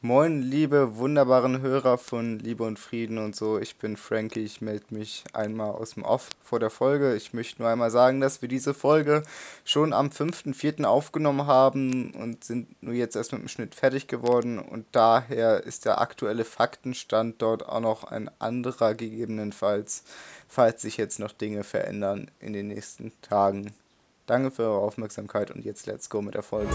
Moin, liebe wunderbaren Hörer von Liebe und Frieden und so. Ich bin Frankie. Ich melde mich einmal aus dem Off vor der Folge. Ich möchte nur einmal sagen, dass wir diese Folge schon am 5.4. aufgenommen haben und sind nur jetzt erst mit dem Schnitt fertig geworden. Und daher ist der aktuelle Faktenstand dort auch noch ein anderer, gegebenenfalls, falls sich jetzt noch Dinge verändern in den nächsten Tagen. Danke für eure Aufmerksamkeit und jetzt let's go mit der Folge.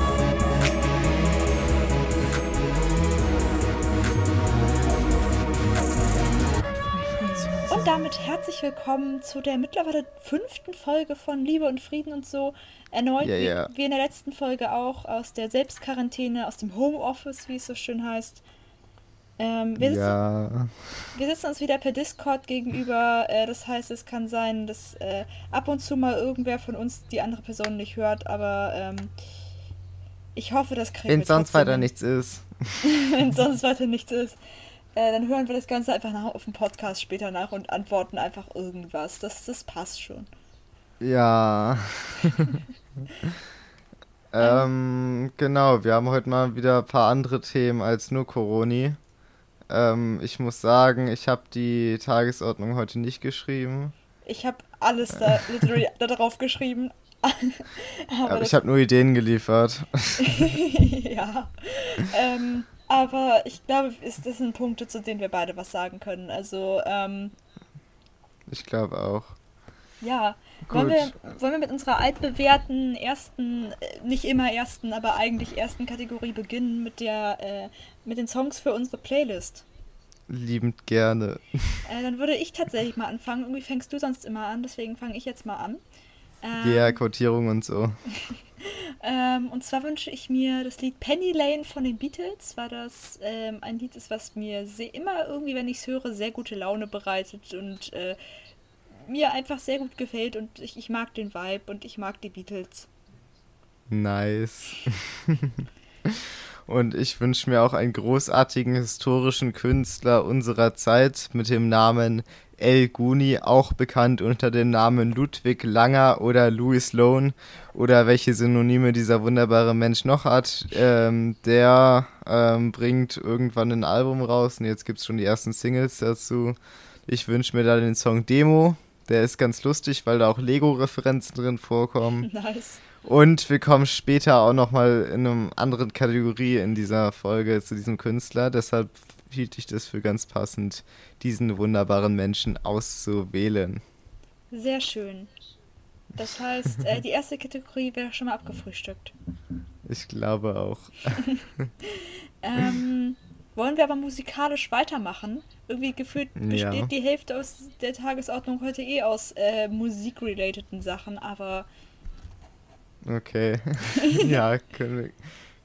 Und damit herzlich willkommen zu der mittlerweile fünften Folge von Liebe und Frieden und so. Erneut, Ja, ja. wie, wie in der letzten Folge auch, aus der Selbstquarantäne, aus dem Homeoffice, wie es so schön heißt. Ähm, wir, sitzen, Ja, wir sitzen uns wieder per Discord gegenüber. Äh, das heißt, es kann sein, dass äh, ab und zu mal irgendwer von uns die andere Person nicht hört, aber ähm, ich hoffe, das kriegen wenn wir sonst weiter hin. nichts ist. wenn sonst weiter nichts ist. Äh, dann hören wir das Ganze einfach nach, auf dem Podcast später nach und antworten einfach irgendwas. Das, das passt schon. Ja. ähm, genau, wir haben heute mal wieder ein paar andere Themen als nur Coroni. Ähm, ich muss sagen, ich habe die Tagesordnung heute nicht geschrieben. Ich habe alles da literally da drauf geschrieben. aber Aber ich habe nur Ideen geliefert. ja. Ähm, aber ich glaube, ist, das sind Punkte, zu denen wir beide was sagen können. Also, ähm, Ich glaube auch. ja. Wollen wir, wollen wir mit unserer altbewährten ersten, äh, nicht immer ersten, aber eigentlich ersten Kategorie beginnen mit der, äh, mit den Songs für unsere Playlist? Liebend gerne. Äh, dann würde ich tatsächlich mal anfangen. Irgendwie fängst du sonst immer an, deswegen fange ich jetzt mal an. Ähm, Ja, Quotierung und so. ähm, und zwar wünsche ich mir das Lied Penny Lane von den Beatles, weil das ähm, ein Lied ist, was mir immer irgendwie, wenn ich es höre, sehr gute Laune bereitet und äh, mir einfach sehr gut gefällt und ich, ich mag den Vibe und ich mag die Beatles. Nice. Und ich wünsche mir auch einen großartigen historischen Künstler unserer Zeit mit dem Namen El Guni, auch bekannt unter dem Namen Ludwig Langer oder Louis Lone oder welche Synonyme dieser wunderbare Mensch noch hat. Ähm, der ähm, bringt irgendwann ein Album raus und jetzt gibt es schon die ersten Singles dazu. Ich wünsche mir da den Song Demo. Der ist ganz lustig, weil da auch Lego-Referenzen drin vorkommen. Nice. Und wir kommen später auch nochmal in einer anderen Kategorie in dieser Folge zu diesem Künstler. Deshalb hielt ich das für ganz passend, diesen wunderbaren Menschen auszuwählen. Sehr schön. Das heißt, äh, die erste Kategorie wäre schon mal abgefrühstückt. Ich glaube auch. Ähm, wollen wir aber musikalisch weitermachen? Irgendwie gefühlt besteht Ja. die Hälfte aus der Tagesordnung heute eh aus äh, musikrelateden Sachen, aber Okay. ja, können wir,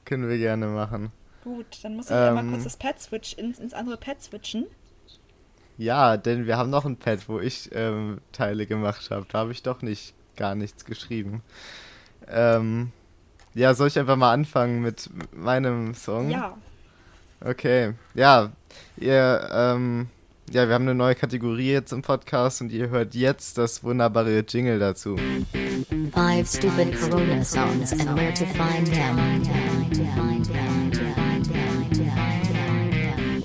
können wir gerne machen. Gut, dann muss ich einmal Ähm. kurz das Pad switch ins, ins andere Pad switchen. Ja, denn wir haben noch ein Pad, wo ich ähm, Teile gemacht habe. Da habe ich doch nicht gar nichts geschrieben. Ähm, ja, soll ich einfach mal anfangen mit meinem Song? Ja, Okay, ja, ihr, ähm, ja, wir haben eine neue Kategorie jetzt im Podcast und ihr hört jetzt das wunderbare Jingle dazu. Five stupid Corona songs and where to find them.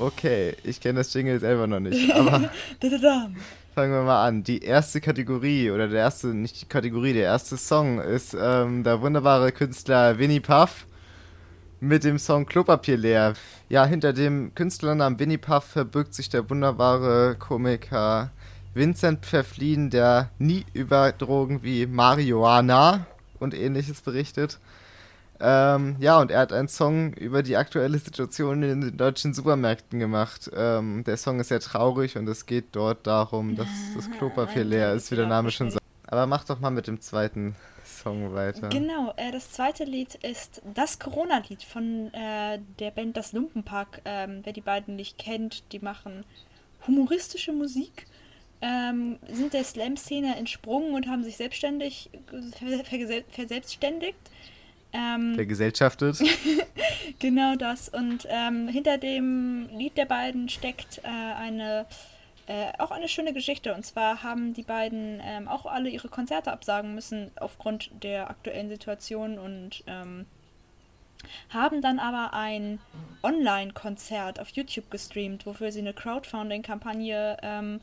Okay, ich kenne das Jingle selber noch nicht, aber fangen wir mal an. Die erste Kategorie oder der erste, nicht die Kategorie, der erste Song ist ähm, der wunderbare Künstler Winnie Puff mit dem Song Klopapier leer. Ja, hinter dem Künstlernamen Winnie Puff verbirgt sich der wunderbare Komiker Vincent Pfefflin, der nie über Drogen wie Marihuana und ähnliches berichtet. Ähm, ja, und er hat einen Song über die aktuelle Situation in den deutschen Supermärkten gemacht. Ähm, der Song ist sehr traurig und es geht dort darum, dass das Klopapier leer ist, wie der Name schon sagt. Aber mach doch mal mit dem zweiten Song weiter. Genau, äh, das zweite Lied ist das Corona-Lied von äh, der Band Das Lumpenpack. Ähm, wer die beiden nicht kennt, die machen humoristische Musik, ähm, sind der Slam-Szene entsprungen und haben sich selbstständig verselbstständigt. Ähm, Vergesellschaftet. Genau das. Und ähm, hinter dem Lied der beiden steckt äh, eine äh, auch eine schöne Geschichte. Und zwar haben die beiden ähm, auch alle ihre Konzerte absagen müssen aufgrund der aktuellen Situation und ähm, haben dann aber ein Online-Konzert auf YouTube gestreamt, wofür sie eine Crowdfunding-Kampagne ähm,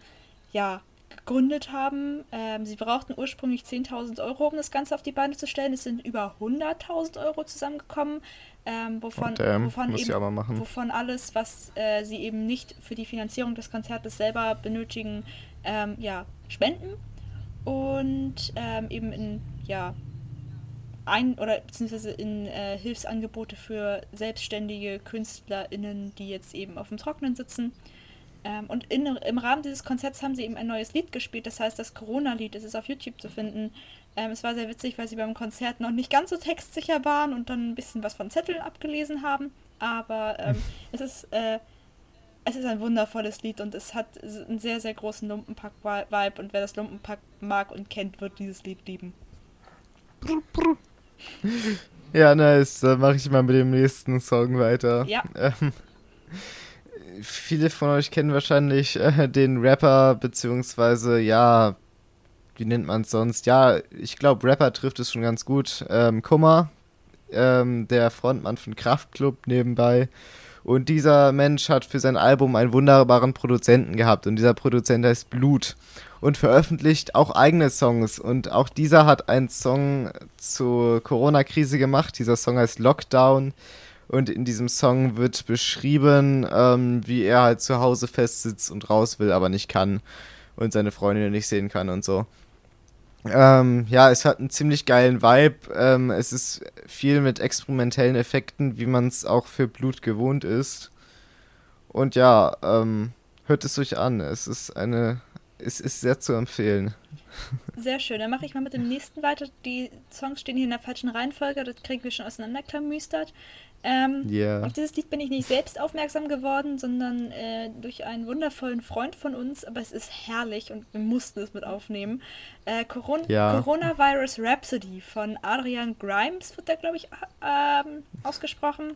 ja, gegründet haben. Ähm, sie brauchten ursprünglich 10.000 Euro, um das Ganze auf die Beine zu stellen. Es sind über 100.000 Euro zusammengekommen, ähm, wovon, Oh, damn, wovon, eben, wovon alles, was äh, sie eben nicht für die Finanzierung des Konzertes selber benötigen, ähm, ja, spenden. Und ähm, eben in, ja, ein oder beziehungsweise in äh, Hilfsangebote für selbstständige KünstlerInnen, die jetzt eben auf dem Trockenen sitzen. Ähm, und in, im Rahmen dieses Konzerts haben sie eben ein neues Lied gespielt, das heißt das Corona-Lied, das ist auf YouTube zu finden. Ähm, es war sehr witzig, weil sie beim Konzert noch nicht ganz so textsicher waren und dann ein bisschen was von Zetteln abgelesen haben. Aber ähm, es ist äh, es ist ein wundervolles Lied und es hat einen sehr, sehr großen Lumpenpack-Vibe und wer das Lumpenpack mag und kennt, wird dieses Lied lieben. Ja, nice. Dann mache ich mal mit dem nächsten Song weiter. Ja. Viele von euch kennen wahrscheinlich äh, den Rapper, beziehungsweise, ja, wie nennt man es sonst? Ja, ich glaube, Rapper trifft es schon ganz gut. Ähm, Kummer, ähm, der Frontmann von Kraftklub nebenbei. Und dieser Mensch hat für sein Album einen wunderbaren Produzenten gehabt. Und dieser Produzent heißt Blut. Und veröffentlicht auch eigene Songs. Und auch dieser hat einen Song zur Corona-Krise gemacht. Dieser Song heißt Lockdown. Und in diesem Song wird beschrieben, ähm, wie er halt zu Hause festsitzt und raus will, aber nicht kann. Und seine Freundin nicht sehen kann und so. Ähm, ja, es hat einen ziemlich geilen Vibe. Ähm, es ist viel mit experimentellen Effekten, wie man es auch für Blut gewohnt ist. Und ja, ähm, hört es euch an. Es ist eine, es ist sehr zu empfehlen. Sehr schön. Dann mache ich mal mit dem nächsten weiter. Die Songs stehen hier in der falschen Reihenfolge. Das kriegen wir schon auseinanderklamüstert. Ähm, Ja. Auf dieses Lied bin ich nicht selbst aufmerksam geworden, sondern äh, durch einen wundervollen Freund von uns. Aber es ist herrlich und wir mussten es mit aufnehmen. Äh, Coron Ja. Coronavirus Rhapsody von Adrian Grimes wird da, glaube ich, ähm, ausgesprochen.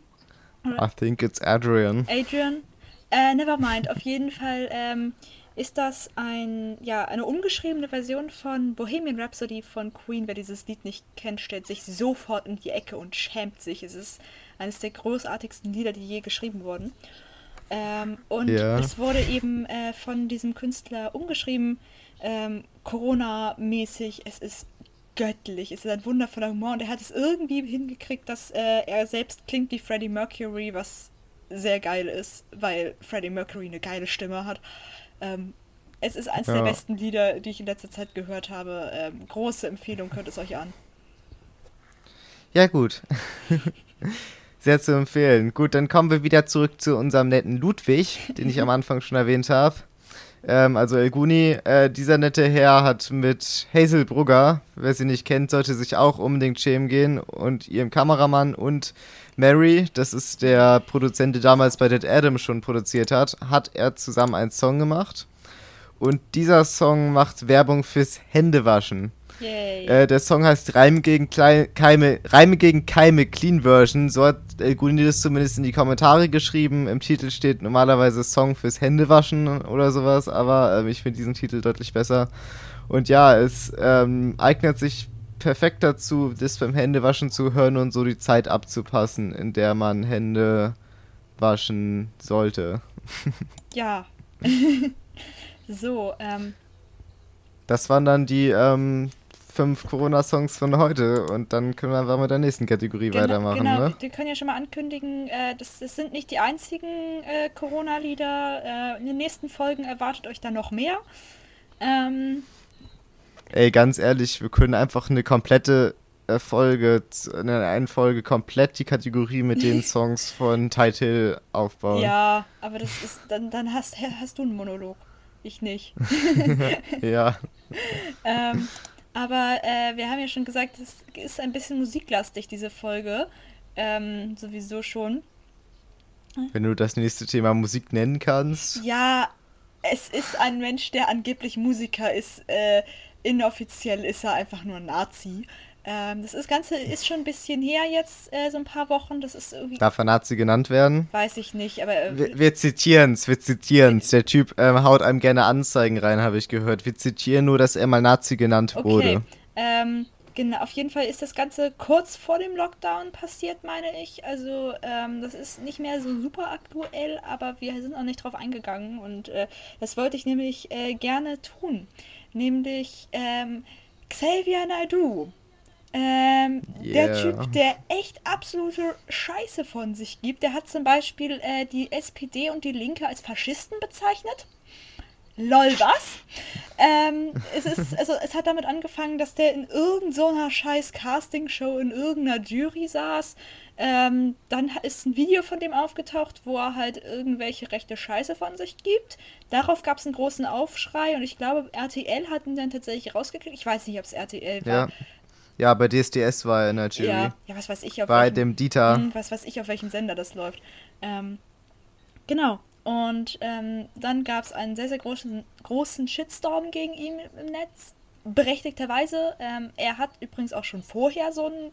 I think it's Adrian. Adrian. Äh, never mind. Auf jeden Fall ähm, ist das ein, ja, eine umgeschriebene Version von Bohemian Rhapsody von Queen. Wer dieses Lied nicht kennt, stellt sich sofort in die Ecke und schämt sich. Es ist eines der großartigsten Lieder, die je geschrieben wurden. Ähm, und Ja. es wurde eben äh, von diesem Künstler umgeschrieben, ähm, Corona-mäßig. Es ist göttlich, es ist ein wundervoller Humor und er hat es irgendwie hingekriegt, dass äh, er selbst klingt wie Freddie Mercury, was sehr geil ist, weil Freddie Mercury eine geile Stimme hat. Ähm, es ist eines Ja. der besten Lieder, die ich in letzter Zeit gehört habe. Ähm, große Empfehlung, hört es euch an. Ja, gut. Sehr zu empfehlen. Gut, dann kommen wir wieder zurück zu unserem netten Ludwig, den ich am Anfang schon erwähnt habe. Ähm, also Elguni, äh, dieser nette Herr hat mit Hazel Brugger, wer sie nicht kennt, sollte sich auch unbedingt schämen gehen und ihrem Kameramann und Mary, das ist der Produzent, der damals bei Dead Adam schon produziert hat, hat er zusammen einen Song gemacht. Und dieser Song macht Werbung fürs Händewaschen. Yay. Äh, der Song heißt Reime gegen, Klei Keime, Reime gegen Keime Clean Version. So hat El Guni das zumindest in die Kommentare geschrieben. Im Titel steht normalerweise Song fürs Händewaschen oder sowas, aber ähm, ich finde diesen Titel deutlich besser. Und ja, es ähm, eignet sich perfekt dazu, das beim Händewaschen zu hören und so die Zeit abzupassen, in der man Hände waschen sollte. Ja. so, ähm, Das waren dann die ähm, fünf Corona-Songs von heute und dann können wir einfach mit der nächsten Kategorie weitermachen, genau. ne? Wir können ja schon mal ankündigen, äh, das, das sind nicht die einzigen äh, Corona-Lieder. Äh, in den nächsten Folgen erwartet euch da noch mehr. Ähm, Ey, ganz ehrlich, wir können einfach eine komplette äh, Folge, in einer Folge komplett die Kategorie mit den Songs von Title aufbauen. ja, aber das ist, dann, dann hast, hast du einen Monolog. Ich nicht. Ja. ähm, aber äh, wir haben ja schon gesagt, es ist ein bisschen musiklastig, diese Folge. Ähm, sowieso schon. Wenn du das nächste Thema Musik nennen kannst. Ja, es ist ein Mensch, der angeblich Musiker ist. Äh, inoffiziell ist er einfach nur Nazi. Ähm, das ist, Ganze ist schon ein bisschen her jetzt, äh, so ein paar Wochen. Das ist irgendwie, Darf er Nazi genannt werden? weiß ich nicht, aber äh, Wir, wir zitieren's, wir zitieren's. Der Typ ähm, haut einem gerne Anzeigen rein, habe ich gehört. Wir zitieren nur, dass er mal Nazi genannt okay. wurde. Ähm, Genau, auf jeden Fall ist das Ganze kurz vor dem Lockdown passiert, meine ich. Also ähm, das ist nicht mehr so super aktuell, aber wir sind auch nicht drauf eingegangen und äh, das wollte ich nämlich äh, gerne tun. Nämlich ähm, Xavier Naidoo. Ähm, Der Yeah. Typ, der echt absolute Scheiße von sich gibt, der hat zum Beispiel äh, die SPD und die Linke als Faschisten bezeichnet. Lol, was? ähm, es, ist, also, es hat damit angefangen, dass der in irgendeiner scheiß Castingshow in irgendeiner Jury saß. Ähm, dann ist ein Video von dem aufgetaucht, wo er halt irgendwelche rechte Scheiße von sich gibt. Darauf gab es einen großen Aufschrei und ich glaube, RTL hat ihn dann tatsächlich rausgekriegt. Ich weiß nicht, ob es RTL war. Ja. Ja, bei DSDS war er in der Jury. Ja, ja, was weiß ich, auf Bei welchem, dem Dieter. Hm, was weiß ich, auf welchem Sender das läuft. Ähm, genau. Und ähm, dann gab es einen sehr, sehr großen, großen Shitstorm gegen ihn im Netz. Berechtigterweise. Ähm, er hat übrigens auch schon vorher so einen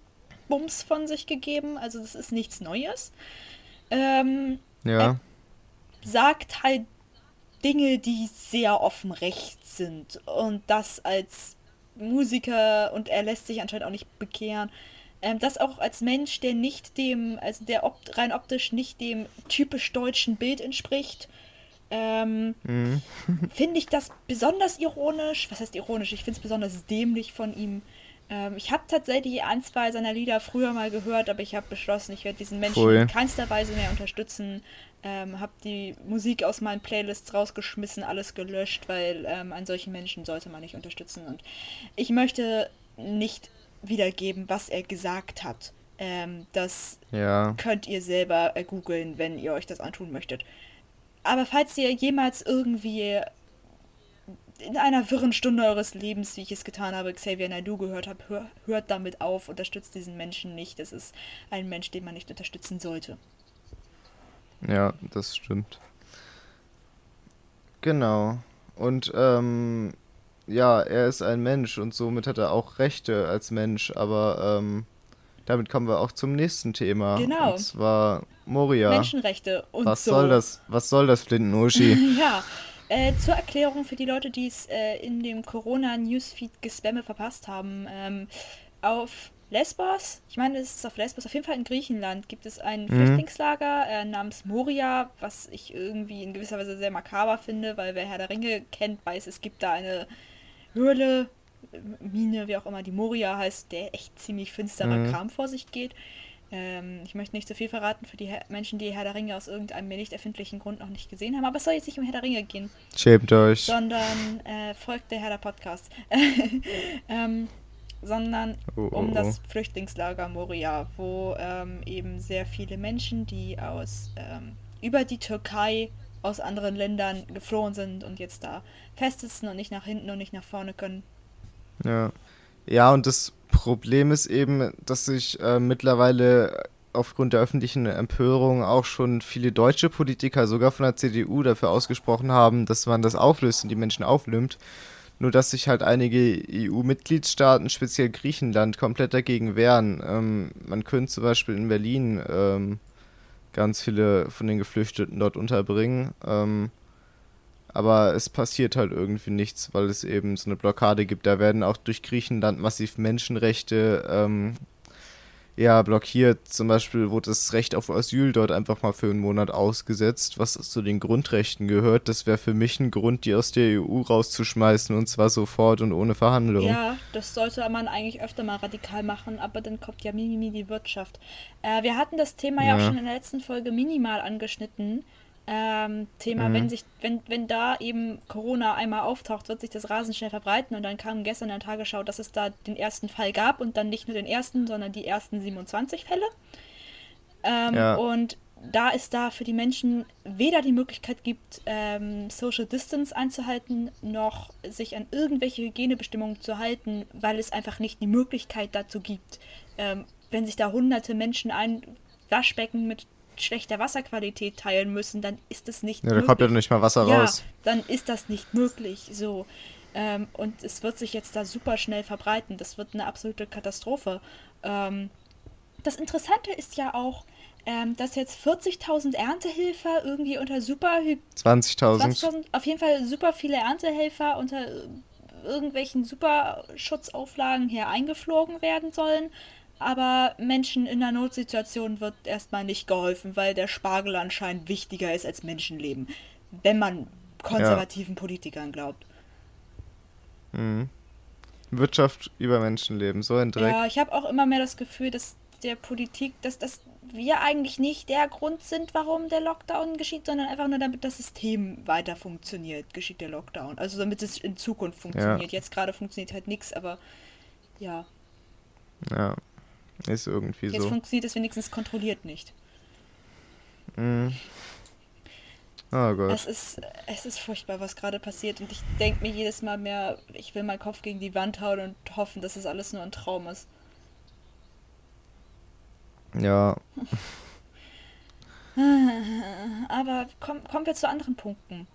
Bums von sich gegeben. Also das ist nichts Neues. Ähm, Ja. sagt halt Dinge, die sehr offen recht sind. Und das als Musiker und er lässt sich anscheinend auch nicht bekehren. Ähm, das auch als Mensch, der nicht dem, also der opt rein optisch nicht dem typisch deutschen Bild entspricht. Ähm, Mhm. finde ich das besonders ironisch. Was heißt ironisch? Ich finde es besonders dämlich von ihm. Ähm, ich habe tatsächlich ein, zwei seiner Lieder früher mal gehört, aber ich habe beschlossen, ich werde diesen Menschen Pfui. in keinster Weise mehr unterstützen. Ähm, habe die Musik aus meinen Playlists rausgeschmissen, alles gelöscht, weil ähm, einen solchen Menschen sollte man nicht unterstützen. Und ich möchte nicht wiedergeben, was er gesagt hat. Ähm, das Ja. könnt ihr selber äh, googeln, wenn ihr euch das antun möchtet. Aber falls ihr jemals irgendwie in einer wirren Stunde eures Lebens, wie ich es getan habe, Xavier Naidoo gehört habt, hör, hört damit auf, unterstützt diesen Menschen nicht. Das ist ein Mensch, den man nicht unterstützen sollte. Ja, das stimmt. Genau. Und ähm, ja, er ist ein Mensch und somit hat er auch Rechte als Mensch, aber ähm, damit kommen wir auch zum nächsten Thema. Genau. Und zwar Moria. Menschenrechte und was so. soll das? Was soll das, Flinten-Uschi? Ja, äh, zur Erklärung für die Leute, die es äh, in dem Corona-Newsfeed-Gespamme verpasst haben. Ähm, auf Lesbos, ich meine, es ist auf Lesbos, auf jeden Fall in Griechenland, gibt es ein Flüchtlingslager äh, namens Moria, was ich irgendwie in gewisser Weise sehr makaber finde, weil wer Herr der Ringe kennt, weiß, es gibt da eine Höhle, äh, Mine, wie auch immer, die Moria heißt, der echt ziemlich finsterer Mhm. Kram vor sich geht. Ähm, ich möchte nicht zu viel verraten für die Herr Menschen, die Herr der Ringe aus irgendeinem mir nicht erfindlichen Grund noch nicht gesehen haben. Aber es soll jetzt nicht um Herr der Ringe gehen, Schämt euch. sondern äh, folgt der Herr der Podcast. ähm, sondern Oh, oh, um oh. das Flüchtlingslager Moria, wo ähm, eben sehr viele Menschen, die aus ähm, über die Türkei aus anderen Ländern geflohen sind und jetzt da festsitzen und nicht nach hinten und nicht nach vorne können. Ja. Ja, und das Problem ist eben, dass sich äh, mittlerweile aufgrund der öffentlichen Empörung auch schon viele deutsche Politiker, sogar von der CDU, dafür ausgesprochen haben, dass man das auflöst und die Menschen aufnimmt. Nur dass sich halt einige EU-Mitgliedstaaten, speziell Griechenland, komplett dagegen wehren. Ähm, man könnte zum Beispiel in Berlin ähm, ganz viele von den Geflüchteten dort unterbringen. Ähm, aber es passiert halt irgendwie nichts, weil es eben so eine Blockade gibt. Da werden auch durch Griechenland massiv Menschenrechte ähm, ja, blockiert. Zum Beispiel wurde das Recht auf Asyl dort einfach mal für einen Monat ausgesetzt, was zu den Grundrechten gehört. Das wäre für mich ein Grund, die aus der EU rauszuschmeißen und zwar sofort und ohne Verhandlung. Ja, das sollte man eigentlich öfter mal radikal machen, aber dann kommt ja Mimimi die Wirtschaft. Äh, wir hatten das Thema ja. auch Ja. schon in der letzten Folge minimal angeschnitten. Ähm, Thema, Mhm. wenn sich, wenn, wenn da eben Corona einmal auftaucht, wird sich das rasend schnell verbreiten und dann kam gestern in der Tagesschau, dass es da den ersten Fall gab und dann nicht nur den ersten, sondern die ersten 27 Fälle. Ähm, Ja. Und da es da für die Menschen weder die Möglichkeit gibt, ähm, Social Distance einzuhalten, noch sich an irgendwelche Hygienebestimmungen zu halten, weil es einfach nicht die Möglichkeit dazu gibt. Ähm, wenn sich da hunderte Menschen ein Waschbecken mit schlechter Wasserqualität teilen müssen, dann ist es nicht Ja, da kommt ja noch nicht mal Wasser ja, raus. dann ist das nicht möglich. So. Ähm, und es wird sich jetzt da super schnell verbreiten. Das wird eine absolute Katastrophe. Ähm, das Interessante ist ja auch, ähm, dass jetzt 40.000 Erntehelfer irgendwie unter super 20.000. 20.000, auf jeden Fall super viele Erntehelfer unter äh, irgendwelchen Superschutzauflagen her eingeflogen werden sollen. Aber Menschen in einer Notsituation wird erstmal nicht geholfen, weil der Spargel anscheinend wichtiger ist als Menschenleben. Wenn man konservativen ja. Politikern glaubt. Mhm. Wirtschaft über Menschenleben, so ein Dreck. Ja, ich habe auch immer mehr das Gefühl, dass der Politik, dass, dass wir eigentlich nicht der Grund sind, warum der Lockdown geschieht, sondern einfach nur damit das System weiter funktioniert, geschieht der Lockdown. Also damit es in Zukunft funktioniert. Ja. Jetzt gerade funktioniert halt nichts, aber ja. Ja, ist irgendwie Jetzt so. Jetzt funktioniert es wenigstens kontrolliert nicht. Mhm. Oh Gott. Es ist, es ist furchtbar, was gerade passiert. Und ich denke mir jedes Mal mehr, ich will meinen Kopf gegen die Wand hauen und hoffen, dass es alles nur ein Traum ist. Ja. Aber komm, kommen wir zu anderen Punkten.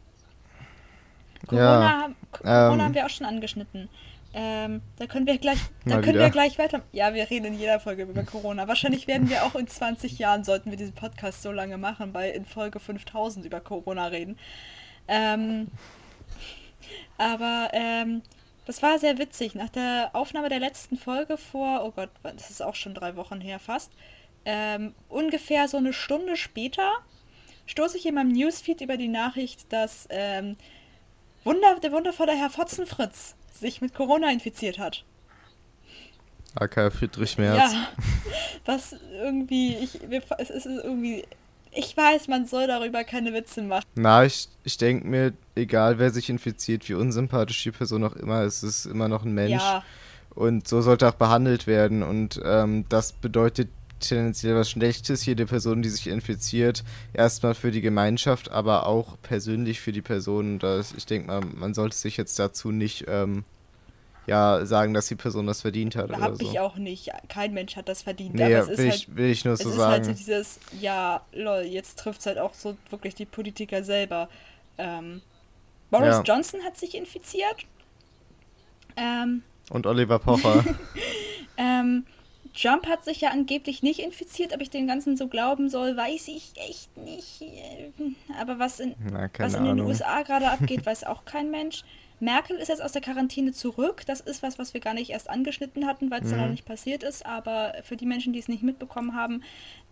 Corona, ja, Corona ähm, haben wir auch schon angeschnitten. Ähm, da können wir gleich, da können wir gleich weiter. Ja, wir reden in jeder Folge über Corona. Wahrscheinlich werden wir auch in 20 Jahren, sollten wir diesen Podcast so lange machen, weil in Folge 5000 über Corona reden. Ähm, aber ähm, das war sehr witzig. Nach der Aufnahme der letzten Folge vor, oh Gott, das ist auch schon drei Wochen her fast, ähm, ungefähr so eine Stunde später stoße ich in meinem Newsfeed über die Nachricht, dass ähm, Wunder, der wundervolle Herr Fotzenfritz sich mit Corona infiziert hat. AK Friedrich Merz. Ja, was irgendwie, ich, es ist irgendwie, ich weiß, man soll darüber keine Witze machen. Na, ich, ich denke mir, egal wer sich infiziert, wie unsympathisch die Person auch immer ist, ist immer noch ein Mensch. Ja. Und so sollte auch behandelt werden. Und ähm, das bedeutet tendenziell was Schlechtes, jede Person, die sich infiziert, erstmal für die Gemeinschaft, aber auch persönlich für die Person. Das, ich denke mal, man sollte sich jetzt dazu nicht ähm, ja, sagen, dass die Person das verdient hat. Hab oder so. ich auch nicht. Kein Mensch hat das verdient. Nee, aber es will, ist ich, halt, will ich nur so sagen. Es ist halt so dieses, ja, lol, jetzt trifft es halt auch so wirklich die Politiker selber. Ähm, Boris ja. Johnson hat sich infiziert. Ähm, Und Oliver Pocher. ähm, Trump hat sich ja angeblich nicht infiziert, ob ich dem Ganzen so glauben soll, weiß ich echt nicht. Aber was in, Na, was in den USA gerade abgeht, weiß auch kein Mensch. Merkel ist jetzt aus der Quarantäne zurück. Das ist was, was wir gar nicht erst angeschnitten hatten, weil es mhm. noch nicht passiert ist. Aber für die Menschen, die es nicht mitbekommen haben,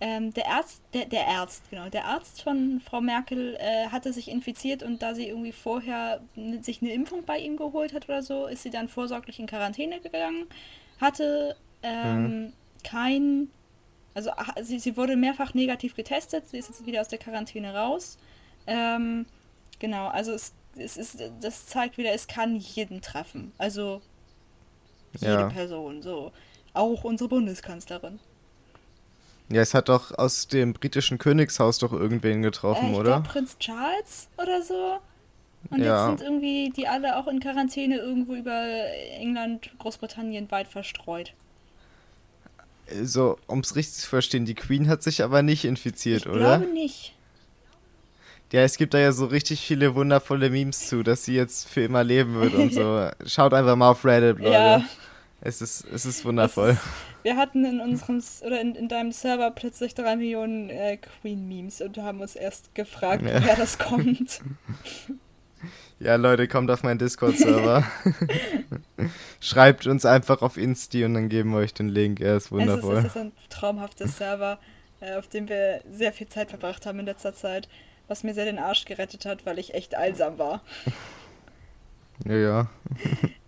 ähm, der Arzt, der, der Arzt, genau, der Arzt von Frau Merkel äh, hatte sich infiziert und da sie irgendwie vorher sich eine Impfung bei ihm geholt hat oder so, ist sie dann vorsorglich in Quarantäne gegangen, hatte ähm, mhm. kein, also sie, sie wurde mehrfach negativ getestet, sie ist jetzt wieder aus der Quarantäne raus. Ähm, genau, also es, es ist, das zeigt wieder, es kann jeden treffen. Also jede ja. Person, so. Auch unsere Bundeskanzlerin. Ja, es hat doch aus dem britischen Königshaus doch irgendwen getroffen, äh, ich oder? Glaub, Prinz Charles oder so. Und ja. jetzt sind irgendwie die alle auch in Quarantäne irgendwo über England, Großbritannien weit verstreut so, um es richtig zu verstehen, die Queen hat sich aber nicht infiziert, ich oder? Ich glaube nicht. Ja, es gibt da ja so richtig viele wundervolle Memes zu, dass sie jetzt für immer leben wird und so. Schaut einfach mal auf Reddit, Leute. Ja. Es ist, es ist wundervoll. Ist, wir hatten in unserem oder in, in deinem Server plötzlich drei Millionen äh, Queen-Memes und haben uns erst gefragt, ja. woher das kommt. Ja, Leute, kommt auf meinen Discord-Server. Schreibt uns einfach auf Insti und dann geben wir euch den Link. Er ist wundervoll. Es ist, es ist ein traumhafter Server, äh, auf dem wir sehr viel Zeit verbracht haben in letzter Zeit, was mir sehr den Arsch gerettet hat, weil ich echt einsam war. Ja, ja.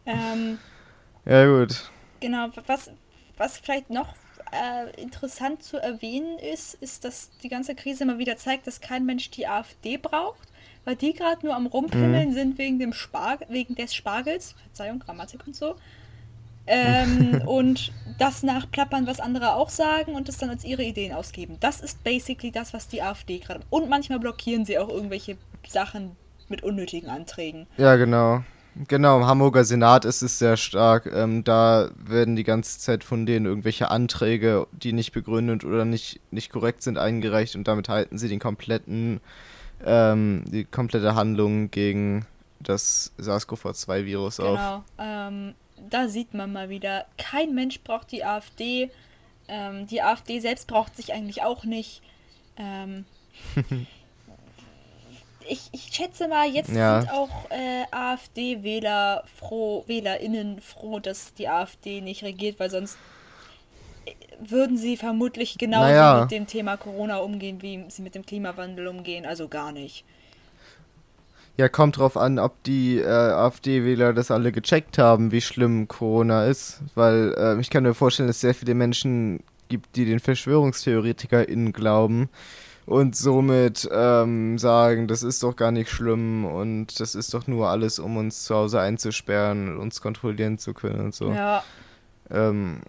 ähm, ja, gut. Genau, was, was vielleicht noch äh, interessant zu erwähnen ist, ist, dass die ganze Krise mal wieder zeigt, dass kein Mensch die AfD braucht weil die gerade nur am Rumpimmeln mhm. sind wegen dem Spar wegen des Spargels, Verzeihung, Grammatik und so. Ähm, und das nachplappern, was andere auch sagen und das dann als ihre Ideen ausgeben. Das ist basically das, was die AfD gerade. Und manchmal blockieren sie auch irgendwelche Sachen mit unnötigen Anträgen. Ja, genau. Genau, im Hamburger Senat ist es sehr stark. Ähm, da werden die ganze Zeit von denen irgendwelche Anträge, die nicht begründet oder nicht, nicht korrekt sind, eingereicht und damit halten sie den kompletten ähm, die komplette Handlung gegen das SARS-CoV-2-Virus genau, auf. Genau. Ähm, da sieht man mal wieder, kein Mensch braucht die AfD. Ähm, die AfD selbst braucht sich eigentlich auch nicht. Ähm, ich, ich schätze mal, jetzt Ja. sind auch äh, AfD-Wähler froh, WählerInnen froh, dass die AfD nicht regiert, weil sonst würden sie vermutlich genauso Naja. mit dem Thema Corona umgehen, wie sie mit dem Klimawandel umgehen. Also gar nicht. Ja, kommt drauf an, ob die äh, AfD-Wähler das alle gecheckt haben, wie schlimm Corona ist. Weil äh, ich kann mir vorstellen, dass es sehr viele Menschen gibt, die den VerschwörungstheoretikerInnen glauben und somit ähm, sagen, das ist doch gar nicht schlimm und das ist doch nur alles, um uns zu Hause einzusperren und uns kontrollieren zu können und so. Ja, Ähm,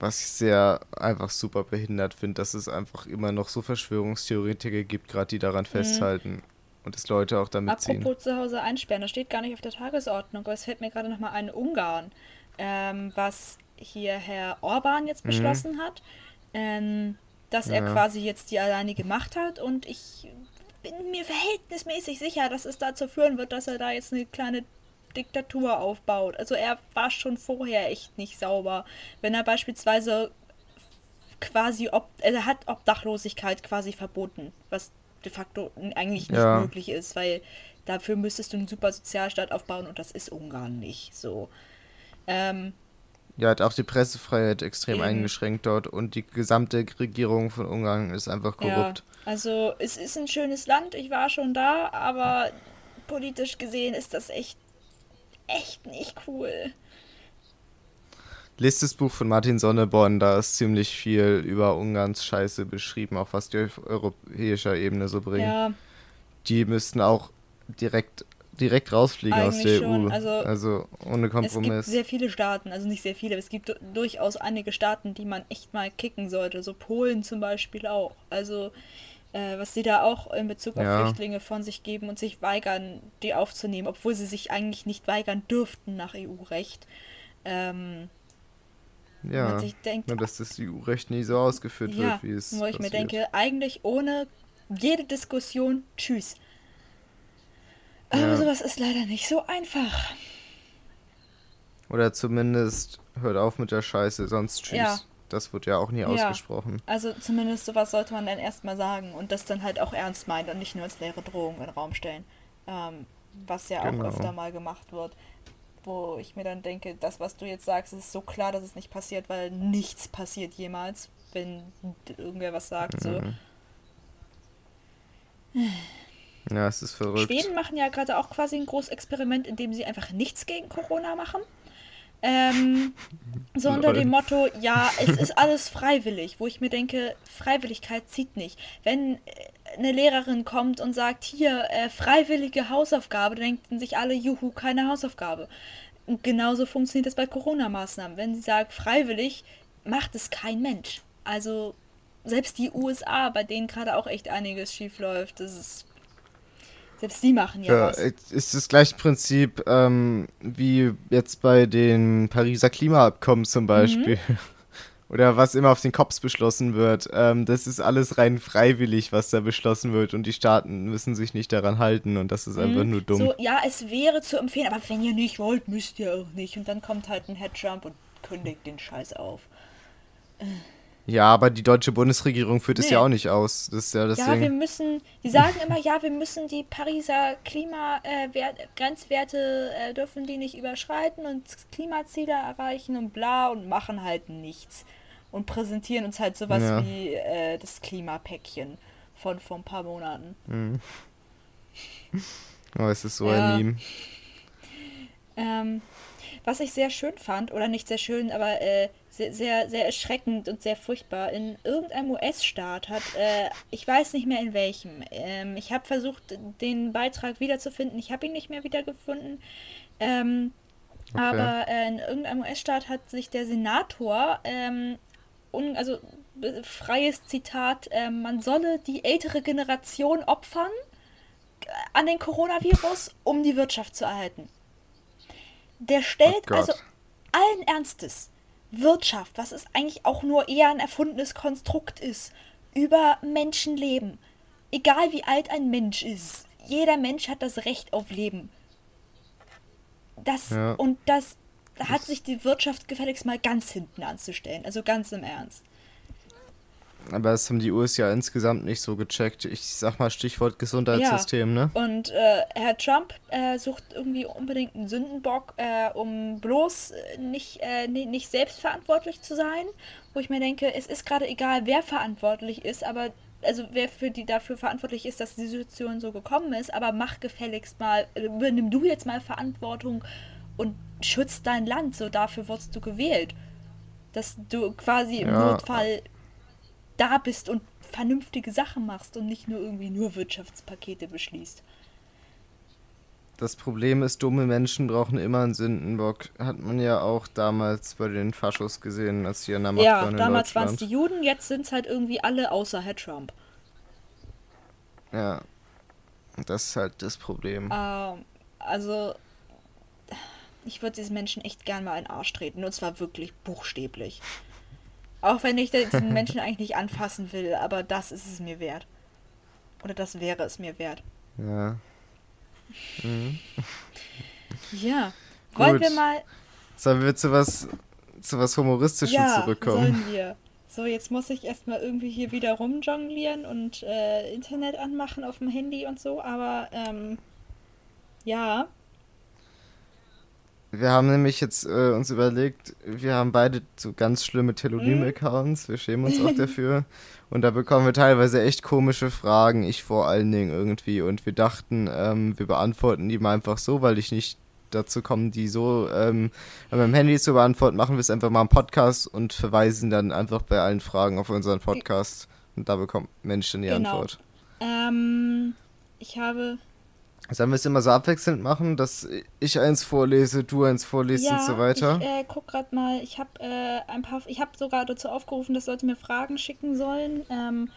was ich sehr einfach super behindert finde, dass es einfach immer noch so Verschwörungstheoretiker gibt, gerade die daran festhalten und dass Leute auch damit ziehen. apropos zu Hause einsperren, das steht gar nicht auf der Tagesordnung, aber es fällt mir gerade nochmal ein Ungarn, ähm, was hier Herr Orban jetzt beschlossen hat, ähm, dass er Ja. quasi jetzt die alleinige Macht hat und ich bin mir verhältnismäßig sicher, dass es dazu führen wird, dass er da jetzt eine kleine Diktatur aufbaut. Also er war schon vorher echt nicht sauber. Wenn er beispielsweise quasi, ob, also er hat Obdachlosigkeit quasi verboten, was de facto eigentlich nicht Ja. möglich ist, weil dafür müsstest du einen super Sozialstaat aufbauen und das ist Ungarn nicht so. Ähm, Ja, hat auch die Pressefreiheit extrem Eben. eingeschränkt dort und die gesamte Regierung von Ungarn ist einfach korrupt. Ja, also es ist ein schönes Land, ich war schon da, aber politisch gesehen ist das echt, echt nicht cool. Lest das Buch von Martin Sonneborn, da ist ziemlich viel über Ungarns Scheiße beschrieben, auch was die auf europäischer Ebene so bringen. Ja, Die müssten auch direkt, direkt rausfliegen aus Eigentlich der schon, EU. also ohne es gibt Kompromiss. sehr viele Staaten, also nicht sehr viele, aber es gibt du- durchaus einige Staaten, die man echt mal kicken sollte, so Polen zum Beispiel auch. Also äh, was sie da auch in Bezug auf Ja. Flüchtlinge von sich geben und sich weigern, die aufzunehmen, obwohl sie sich eigentlich nicht weigern dürften nach EU-Recht. Ähm, ja, denkt, nur dass das EU-Recht nie so ausgeführt Ja, wird, wie es wo ich mir passiert. denke, eigentlich ohne jede Diskussion, tschüss. Aber Ja. sowas ist leider nicht so einfach. Oder zumindest hört auf mit der Scheiße, sonst tschüss. Ja. Das wird ja auch nie ausgesprochen. Also zumindest sowas sollte man dann erstmal sagen und das dann halt auch ernst meinen und nicht nur als leere Drohung in den Raum stellen. Ähm, was ja Genau. auch öfter mal gemacht wird. Wo ich mir dann denke, das, was du jetzt sagst, ist so klar, dass es nicht passiert, weil nichts passiert jemals, wenn irgendwer was sagt. So. Mhm. Ja, es ist verrückt. Schweden machen ja gerade auch quasi ein großes Experiment, in dem sie einfach nichts gegen Corona machen. Ähm, so unter dem Motto, ja, es ist alles freiwillig, wo ich mir denke, Freiwilligkeit zieht nicht. Wenn äh, eine Lehrerin kommt und sagt, hier, äh, freiwillige Hausaufgabe, denken sich alle, juhu, keine Hausaufgabe. Und genauso funktioniert das bei Corona-Maßnahmen. Wenn sie sagt, freiwillig, macht es kein Mensch. Also selbst die USA, bei denen gerade auch echt einiges schief läuft, das ist selbst die machen ja, Ja, was. es ist das gleiche Prinzip ähm, wie jetzt bei den Pariser Klimaabkommen Mhm. zum Beispiel. Oder was immer auf den Cops beschlossen wird. Ähm, das ist alles rein freiwillig, was da beschlossen wird. Und die Staaten müssen sich nicht daran halten. Und das ist einfach nur dumm. Mhm. So, ja, es wäre zu empfehlen, aber wenn ihr nicht wollt, müsst ihr auch nicht. Und dann kommt halt ein Herr Trump und kündigt den Scheiß auf. Ja, aber die deutsche Bundesregierung führt es Nee. ja auch nicht aus. Das ist ja das Ja, wir müssen, die sagen immer, ja, wir müssen die Pariser Klimagrenzwerte, äh, dürfen die nicht überschreiten und Klimaziele erreichen und bla und machen halt nichts. Und präsentieren uns halt sowas Ja. wie äh, das Klimapäckchen von vor ein paar Monaten. Oh, es ist so Ja. ein Meme. Ähm, was ich sehr schön fand, oder nicht sehr schön, aber äh, sehr, sehr, sehr erschreckend und sehr furchtbar, in irgendeinem US-Staat hat, äh, ich weiß nicht mehr in welchem, ähm, ich habe versucht, den Beitrag wiederzufinden, ich habe ihn nicht mehr wiedergefunden, ähm, Okay. aber äh, in irgendeinem US-Staat hat sich der Senator, ähm, un, also freies Zitat, äh, man solle die ältere Generation opfern äh, an den Coronavirus, um die Wirtschaft zu erhalten. Der stellt Oh also allen Ernstes Wirtschaft, was es eigentlich auch nur eher ein erfundenes Konstrukt ist, über Menschenleben. Egal wie alt ein Mensch ist. Jeder Mensch hat das Recht auf Leben. Das Ja. und das da hat sich die Wirtschaft gefälligst mal ganz hinten anzustellen. Also ganz im Ernst. Aber das haben die USA insgesamt nicht so gecheckt. Ich sag mal Stichwort Gesundheitssystem, ne? Und äh, Herr Trump äh, sucht irgendwie unbedingt einen Sündenbock, äh, um bloß äh, nicht, äh, ni- nicht selbstverantwortlich zu sein. Wo ich mir denke, es ist gerade egal, wer verantwortlich ist, aber also wer für die dafür verantwortlich ist, dass die Situation so gekommen ist, aber mach gefälligst mal, äh, übernimm du jetzt mal Verantwortung und schütz dein Land, so dafür wurdest du gewählt. Dass du quasi im Ja. Notfall da bist und vernünftige Sachen machst und nicht nur irgendwie nur Wirtschaftspakete beschließt. Das Problem ist, dumme Menschen brauchen immer einen Sündenbock. Hat man ja auch damals bei den Faschos gesehen, als die an der Macht Ja, waren in damals waren es die Juden, jetzt sind es halt irgendwie alle außer Herr Trump. Ja. Das ist halt das Problem. Ähm, also, ich würde diesen Menschen echt gern mal in den Arsch treten. Und zwar wirklich buchstäblich. Auch wenn ich diesen Menschen eigentlich nicht anfassen will, aber das ist es mir wert. Oder das wäre es mir wert. Ja. Ja. Wollen Gut. wir mal. Sollen wir zu was, zu was Humoristischem Ja, zurückkommen? sollen wir. So, jetzt muss ich erstmal irgendwie hier wieder rumjonglieren und äh, Internet anmachen auf dem Handy und so, aber ähm, ja. Wir haben nämlich jetzt äh, uns überlegt, wir haben beide so ganz schlimme Mhm. Telonym-Accounts, wir schämen uns auch dafür. Und da bekommen wir teilweise echt komische Fragen, ich vor allen Dingen irgendwie. Und wir dachten, ähm, wir beantworten die mal einfach so, weil ich nicht dazu komme, die so ähm, an meinem Handy zu beantworten. Machen wir es einfach mal im Podcast und verweisen dann einfach bei allen Fragen auf unseren Podcast. Und da bekommt Mensch dann die Genau. Antwort. Ähm, ich habe. Sollen wir es immer so abwechselnd machen, dass ich eins vorlese, du eins vorliest und so weiter? Ich äh, guck gerade mal, ich habe äh, ein paar. Ich habe sogar dazu aufgerufen, dass Leute mir Fragen schicken sollen. Ähm,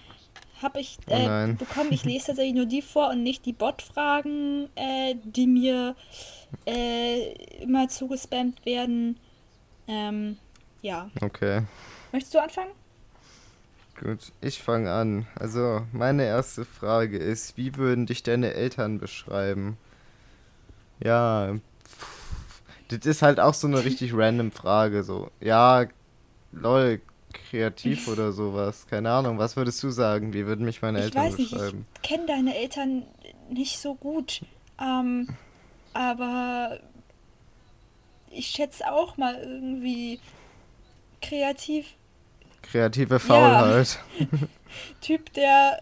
habe ich Oh äh, nein. bekommen. Ich lese tatsächlich nur die vor und nicht die Bot-Fragen, äh, die mir äh, immer zugespammt werden. Ähm, ja. Okay. Möchtest du anfangen? Gut, ich fange an. Also, meine erste Frage ist, wie würden dich deine Eltern beschreiben? Ja, pff, das ist halt auch so eine richtig random Frage, so. Ja, lol, kreativ oder sowas. Keine Ahnung, was würdest du sagen? Wie würden mich meine ich Eltern weiß nicht, beschreiben? ich kenne deine Eltern nicht so gut. Ähm, aber ich schätze auch mal irgendwie kreativ. Kreative Faulheit. Typ, der.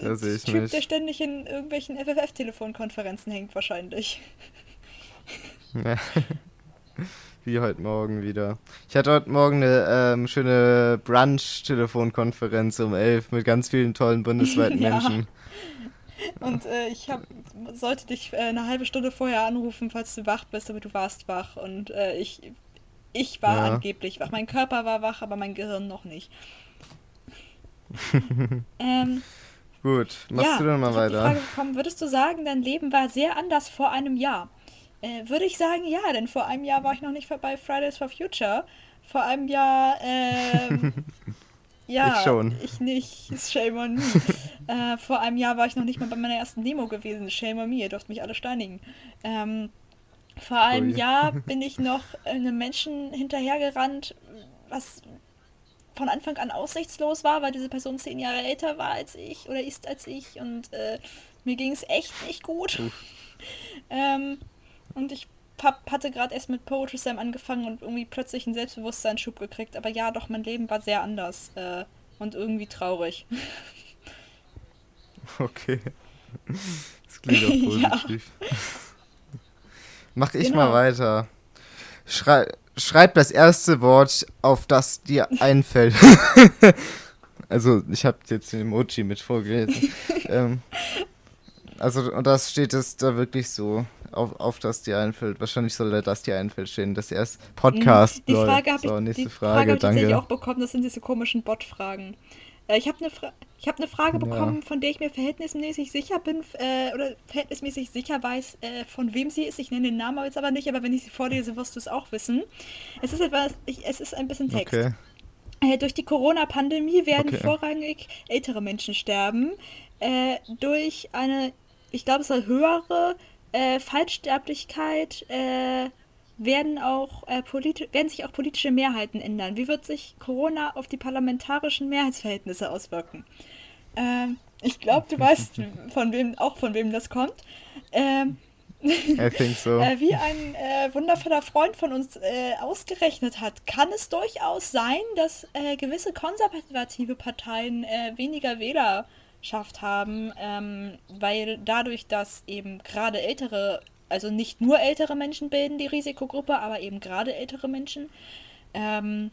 Typ, nicht. der ständig in irgendwelchen FFF-Telefonkonferenzen hängt, wahrscheinlich. Ja. Wie heute Morgen wieder. Ich hatte heute Morgen eine ähm, schöne Brunch-Telefonkonferenz um 11 mit ganz vielen tollen bundesweiten Ja. Menschen. Und äh, ich hab, sollte dich äh, eine halbe Stunde vorher anrufen, falls du wach bist, aber du warst wach. Und äh, ich, ich war Ja. angeblich wach. Mein Körper war wach, aber mein Gehirn noch nicht. ähm, Gut, machst ja, du dann mal ich hab die weiter. Frage bekommen, würdest du sagen, dein Leben war sehr anders vor einem Jahr? Äh, würde ich sagen, ja, denn vor einem Jahr war ich noch nicht bei Fridays for Future. Vor einem Jahr, ähm, ja, Ich schon. ich nicht, shame on me. äh, vor einem Jahr war ich noch nicht mal bei meiner ersten Demo gewesen, shame on me, ihr dürft mich alle steinigen. Ähm, vor einem Ui. Jahr bin ich noch einem Menschen hinterhergerannt, was von Anfang an aussichtslos war, weil diese Person zehn Jahre älter war als ich oder ist als ich und äh, mir ging es echt nicht gut. ähm, und ich hab, hatte gerade erst mit Poetry Slam angefangen und irgendwie plötzlich einen Selbstbewusstseinsschub gekriegt. Aber ja, doch, mein Leben war sehr anders äh, und irgendwie traurig. Okay. Das klingt auch Ja. Mach ich Genau. mal weiter. Schrei schreib das erste Wort, auf das dir einfällt. also, ich habe jetzt den Emoji mit vorgelesen. ähm, also, und das steht es da wirklich so, auf, auf das dir einfällt. Wahrscheinlich soll da das dir einfällt stehen. Das erste Podcast. Die. Frage habe so, ich, nächste die Frage, Frage ich tatsächlich danke. auch bekommen. Das sind diese komischen Bot-Fragen. Äh, ich habe eine Fra ich hab ne Frage Ja. bekommen, von der ich mir verhältnismäßig sicher bin, äh, oder verhältnismäßig sicher weiß, äh, von wem sie ist. Ich nenne den Namen jetzt aber nicht, aber wenn ich sie vorlese, wirst du es auch wissen. Es ist etwas, ich, es ist ein bisschen Text. Okay. Äh, durch die Corona-Pandemie werden Okay. vorrangig ältere Menschen sterben. Äh, durch eine, ich glaube, es soll höhere äh, Fallsterblichkeit werden, auch, äh, werden sich auch politische Mehrheiten ändern? Wie wird sich Corona auf die parlamentarischen Mehrheitsverhältnisse auswirken? Ähm, ich glaube, du weißt, von wem, auch von wem das kommt. Ähm, I think so. äh, wie ein äh, wundervoller Freund von uns äh, ausgerechnet hat, kann es durchaus sein, dass äh, gewisse konservative Parteien äh, weniger Wählerschaft haben, ähm, weil dadurch, dass eben gerade ältere, also nicht nur ältere Menschen bilden die Risikogruppe, aber eben gerade ältere Menschen, ähm,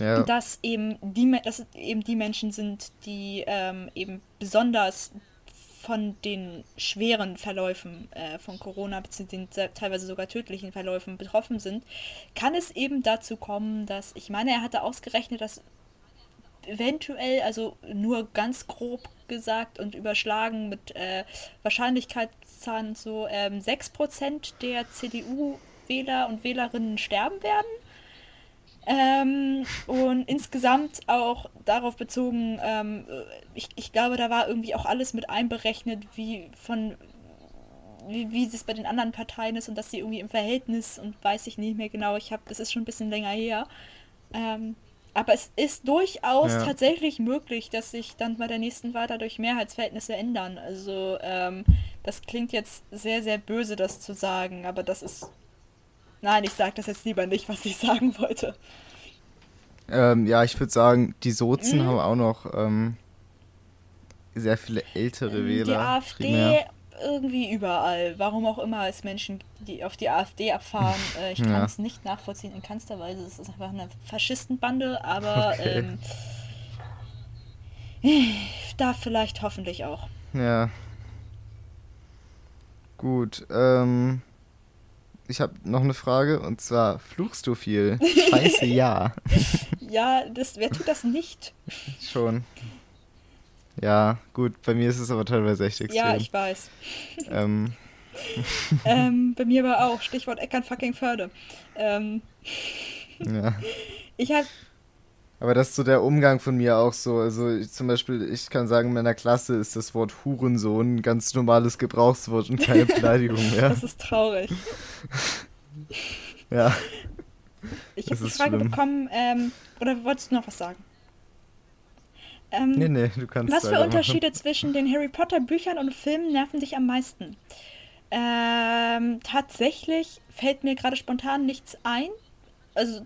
Ja. dass eben die, dass eben die Menschen sind, die ähm, eben besonders von den schweren Verläufen äh, von Corona, beziehungsweise den se- teilweise sogar tödlichen Verläufen betroffen sind, kann es eben dazu kommen, dass, ich meine, er hatte ausgerechnet, dass eventuell, also nur ganz grob gesagt und überschlagen mit äh, Wahrscheinlichkeitszahlen so ähm, 6% der CDU-Wähler und Wählerinnen sterben werden. Ähm, und insgesamt auch darauf bezogen, ähm, ich, ich glaube, da war irgendwie auch alles mit einberechnet, wie von wie, wie es bei den anderen Parteien ist und dass sie irgendwie im Verhältnis und weiß ich nicht mehr genau, ich habe, das ist schon ein bisschen länger her. Ähm, aber es ist durchaus Ja. tatsächlich möglich, dass sich dann bei der nächsten Wahl dadurch Mehrheitsverhältnisse ändern. Also ähm, das klingt jetzt sehr, sehr böse, das zu sagen, aber das ist. Nein, ich sage das jetzt lieber nicht, was ich sagen wollte. Ähm, ja, ich würde sagen, die Sozen Mhm. haben auch noch ähm, sehr viele ältere Wähler. Die AfD primär. Irgendwie überall. Warum auch immer es Menschen, die auf die AfD abfahren. Äh, ich kann Ja. es nicht nachvollziehen in keinster Weise. Es ist einfach eine Faschistenbande, aber Okay. ähm, da vielleicht hoffentlich auch. Ja. Gut, ähm. Ich habe noch eine Frage und zwar, fluchst du viel? Scheiße, ja. Ja, das, wer tut das nicht? Schon. Ja, gut, bei mir ist es aber teilweise echt extrem. Ja, ich weiß. ähm, ähm, bei mir aber auch. Stichwort Eckern fucking Förde. Ähm, ja. ich habe Aber das ist so der Umgang von mir auch so. Also ich, zum Beispiel, ich kann sagen, in meiner Klasse ist das Wort Hurensohn ein ganz normales Gebrauchswort und keine Beleidigung mehr. Das ist traurig. Ja. Ich habe die Frage schlimm. bekommen, ähm, oder wolltest du noch was sagen? Ähm, Nee, nee, du kannst was für. Unterschiede zwischen den Harry Potter Büchern und Filmen nerven dich am meisten? Ähm, tatsächlich fällt mir gerade spontan nichts ein. Also,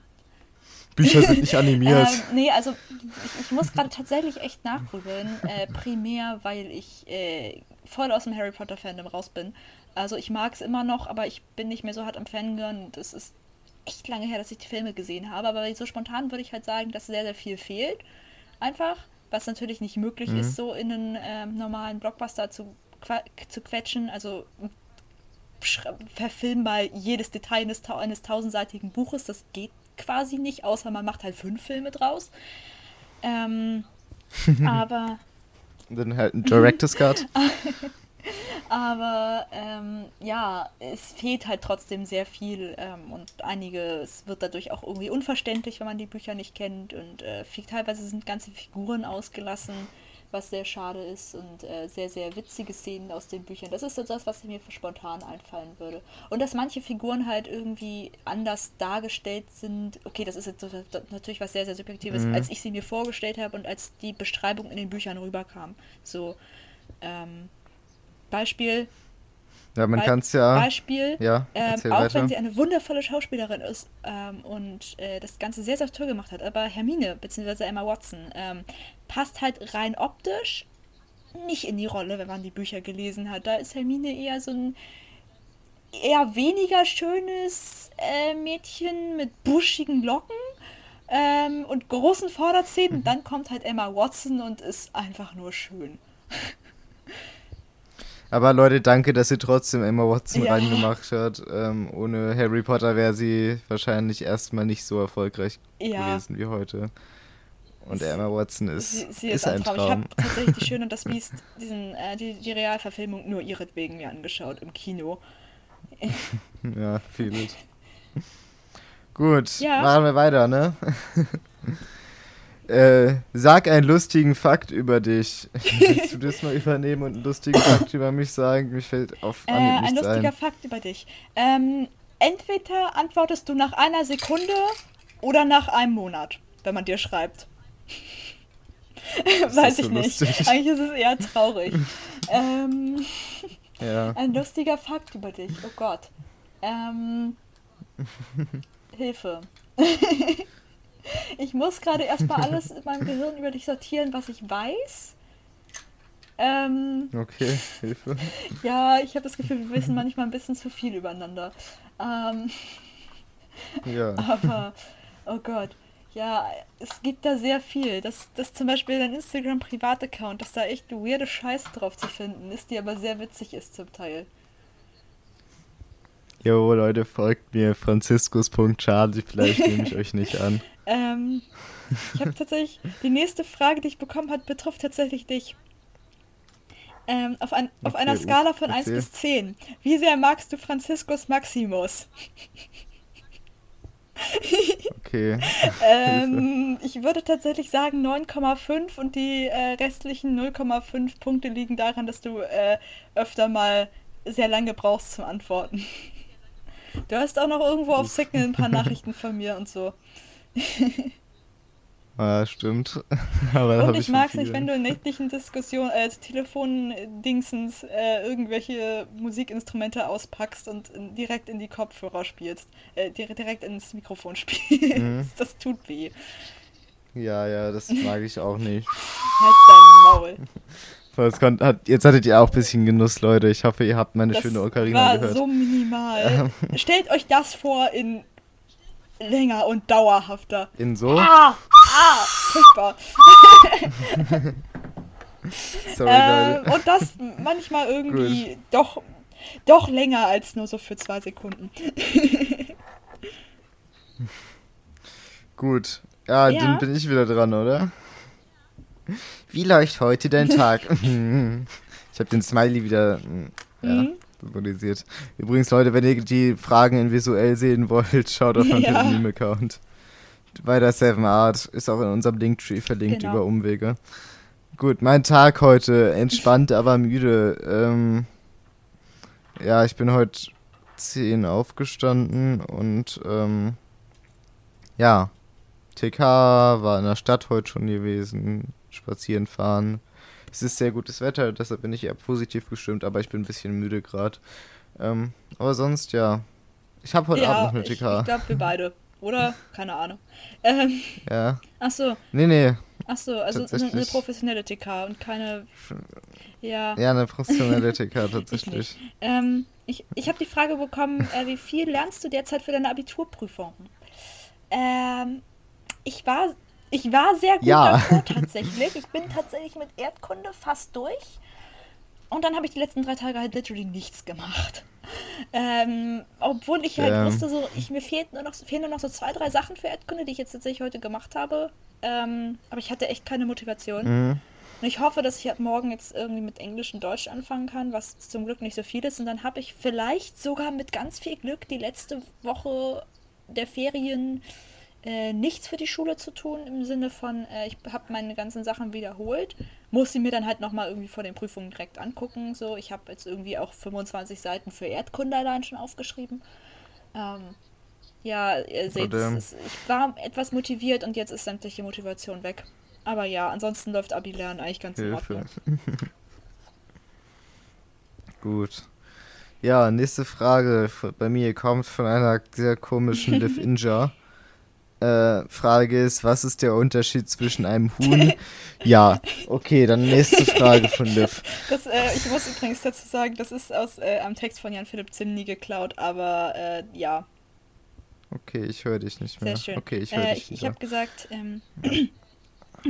Bücher sind nicht animiert. ähm, nee, also ich, ich muss gerade tatsächlich echt nachgrübeln. Äh, primär, weil ich äh, voll aus dem Harry Potter Fandom raus bin. Also ich mag es immer noch, aber ich bin nicht mehr so hart am Fangirl und es ist echt lange her, dass ich die Filme gesehen habe. Aber so spontan würde ich halt sagen, dass sehr, sehr viel fehlt. Einfach, was natürlich nicht möglich Mhm. ist, so in einen ähm, normalen Blockbuster zu, zu quetschen. Also verfilm mal jedes Detail eines, tau eines tausendseitigen Buches. Das geht quasi nicht, außer man macht halt fünf Filme draus. Ähm, aber Und dann halt ein Director's Cut. aber ähm, ja, es fehlt halt trotzdem sehr viel ähm, und einiges wird dadurch auch irgendwie unverständlich, wenn man die Bücher nicht kennt und äh, teilweise sind ganze Figuren ausgelassen, was sehr schade ist und äh, sehr, sehr witzige Szenen aus den Büchern. Das ist so das, was mir spontan einfallen würde. Und dass manche Figuren halt irgendwie anders dargestellt sind. Okay, das ist jetzt so- das- natürlich was sehr, sehr Subjektives, als ich sie mir vorgestellt habe und als die Beschreibung in den Büchern rüberkam. So, ähm, Beispiel, Ja, man Be- kann es ja. Beispiel, Ja, ähm, auch weiter. wenn sie eine wundervolle Schauspielerin ist ähm, und äh, das Ganze sehr, sehr toll gemacht hat, aber Hermine bzw. Emma Watson ähm, passt halt rein optisch nicht in die Rolle, wenn man die Bücher gelesen hat. Da ist Hermine eher so ein eher weniger schönes äh, Mädchen mit buschigen Locken ähm, und großen Vorderzähnen. Dann kommt halt Emma Watson und ist einfach nur schön. Aber Leute, danke, dass ihr trotzdem Emma Watson Ja. reingemacht habt. Ähm, ohne Harry Potter wäre sie wahrscheinlich erstmal nicht so erfolgreich Ja. gewesen wie heute. Und Emma Watson ist, Sie, sie ist, ist, ein Traum. Ich Traum. habe tatsächlich die Schöne und das Biest, diesen, äh, die, die Realverfilmung nur ihretwegen mir angeschaut im Kino. Ja, viel gut. Gut, Ja. machen wir weiter, ne? äh, sag einen lustigen Fakt über dich. Willst du das mal übernehmen und einen lustigen Fakt über mich sagen? Mir fällt auf Äh, Anhieb ein lustiger ein. Fakt über dich. Ähm, entweder antwortest du nach einer Sekunde oder nach einem Monat, wenn man dir schreibt. Weiß ist so ich nicht. lustig. Eigentlich ist es eher traurig. ähm, Ja. ein lustiger Fakt über dich. Oh Gott. Ähm, Hilfe. ich muss gerade erstmal alles in meinem Gehirn über dich sortieren, was ich weiß. Ähm, Okay, Hilfe. ja, ich habe das Gefühl, wir wissen manchmal ein bisschen zu viel übereinander. Ähm, Ja. aber, oh Gott. Ja, es gibt da sehr viel. Das, das zum Beispiel dein Instagram-Privataccount, dass da echt weirde Scheiße drauf zu finden ist, die aber sehr witzig ist zum Teil. Jo, Leute, folgt mir. Franziskus.charlie, vielleicht nehme ich euch nicht an. Ähm, ich habe tatsächlich, die nächste Frage, die ich bekommen habe, betrifft tatsächlich dich. Ähm, auf, ein, auf Okay, einer Skala von 1 erzähl. bis 10. Wie sehr magst du Franziskus Maximus? Okay. Ähm, ich würde tatsächlich sagen 9,5 und die äh, restlichen 0,5 Punkte liegen daran, dass du äh, öfter mal sehr lange brauchst zum Antworten. Du hast auch noch irgendwo auf Signal ein paar Nachrichten von mir und so. Ah, stimmt. Aber Und ich von mag es nicht, wenn du in nächtlichen Diskussionen, äh, Telefondingsens äh, irgendwelche Musikinstrumente auspackst und in, direkt in die Kopfhörer spielst. Äh, dir- direkt ins Mikrofon spielst. Mhm. Das tut weh. Ja, ja, das mag ich auch nicht. Halt dein Maul. So, jetzt, konnt, hat, jetzt hattet ihr auch ein bisschen Genuss, Leute. Ich hoffe, ihr habt meine Das schöne Ocarina war gehört. so minimal. Stellt euch das vor in länger und dauerhafter. In so? Ah, ah, furchtbar. Sorry, Ähm, Leute. und das manchmal irgendwie doch, doch länger als nur so für zwei Sekunden. Gut. Ja, Ja. dann bin ich wieder dran, oder? Wie läuft heute dein Tag? ich habe den Smiley wieder mm, ja, Mhm. Symbolisiert. Übrigens, Leute, wenn ihr die Fragen in visuell sehen wollt, schaut auf meinen Ja. Meme-Account. Bei der Seven Art ist auch in unserem Linktree verlinkt Genau. über Umwege. Gut, mein Tag heute, entspannt, aber müde. Ähm, ja, ich bin heute 10 aufgestanden und ähm, ja, TK war in der Stadt heute schon gewesen, spazieren fahren. Es ist sehr gutes Wetter, deshalb bin ich eher positiv gestimmt, aber ich bin ein bisschen müde gerade. Ähm, aber sonst ja. Ich habe heute ja, Abend noch eine ich, ich TK. glaube wir beide. Oder? Keine Ahnung. Ähm, Ja. achso, Nee, nee. achso, also eine, eine professionelle TK und keine. Ja. Ja, eine professionelle TK Ich tatsächlich. nicht. Ähm, ich ich habe die Frage bekommen, äh, wie viel lernst du derzeit für deine Abiturprüfung? Ähm, ich war, ich war sehr gut Ja. davor tatsächlich. Ich bin tatsächlich mit Erdkunde fast durch. Und dann habe ich die letzten drei Tage halt literally nichts gemacht. Ähm, obwohl ich halt Ähm. wusste, so, ich, mir fehlt nur noch, fehlen nur noch so zwei, drei Sachen für Erdkunde, die ich jetzt tatsächlich heute gemacht habe. Ähm, aber ich hatte echt keine Motivation. Mhm. Und ich hoffe, dass ich ab morgen jetzt irgendwie mit Englisch und Deutsch anfangen kann, was zum Glück nicht so viel ist. Und dann habe ich vielleicht sogar mit ganz viel Glück die letzte Woche der Ferien äh, nichts für die Schule zu tun, im Sinne von, äh, ich habe meine ganzen Sachen wiederholt, muss sie mir dann halt nochmal irgendwie vor den Prüfungen direkt angucken. So, ich habe jetzt irgendwie auch 25 Seiten für Erdkunde allein schon aufgeschrieben. Ähm, ja, ihr seht, damn. es ist, ich war etwas motiviert und jetzt ist sämtliche Motivation weg. Aber ja, ansonsten läuft Abi-Lernen eigentlich ganz in Hilfe. Ordnung. Gut. Ja, nächste Frage bei mir kommt von einer sehr komischen Liv Inja. Äh, Frage ist, was ist der Unterschied zwischen einem Huhn? ja, okay, dann nächste Frage von Liv. Das, äh, ich muss übrigens dazu sagen, das ist aus äh, einem Text von Jan-Philipp Zimny geklaut, aber äh, ja, Okay, ich höre dich nicht mehr. sehr schön. Okay, ich höre äh, dich ich ich habe gesagt, ähm,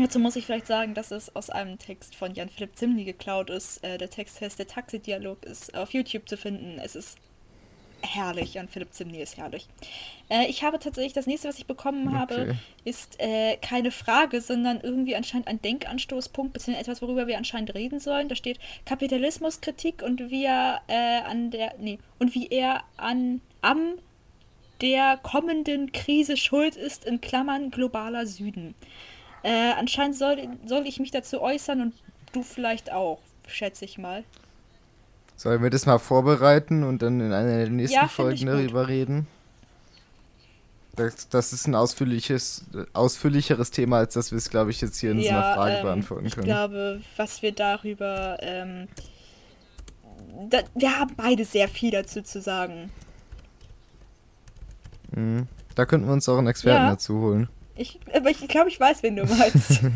dazu muss ich vielleicht sagen, dass es aus einem Text von Jan-Philipp Zimny geklaut ist. Äh, der Text heißt Der Taxidialog, ist auf YouTube zu finden. Es ist herrlich, Jan-Philipp Zimny ist herrlich. Äh, ich habe tatsächlich, das nächste, was ich bekommen habe, Okay. ist äh, keine Frage, sondern irgendwie anscheinend ein Denkanstoßpunkt, beziehungsweise etwas, worüber wir anscheinend reden sollen. Da steht Kapitalismuskritik und wie er äh, an der, nee, und wie er an, am der kommenden Krise schuld ist, in Klammern globaler Süden. Äh, anscheinend soll, soll ich mich dazu äußern und du vielleicht auch, schätze ich mal. Sollen wir das mal vorbereiten und dann in einer der nächsten Ja, ich Folgen darüber reden? Das, das ist ein ausführliches, ausführlicheres Thema, als dass wir es, glaube ich, jetzt hier in so einer Frage ähm, beantworten ich können. glaube, was wir darüber. Ähm, da, wir haben beide sehr viel dazu zu sagen. Mhm. Da könnten wir uns auch einen Experten Ja. dazu holen. Ich, aber ich glaube, ich weiß, wen du meinst.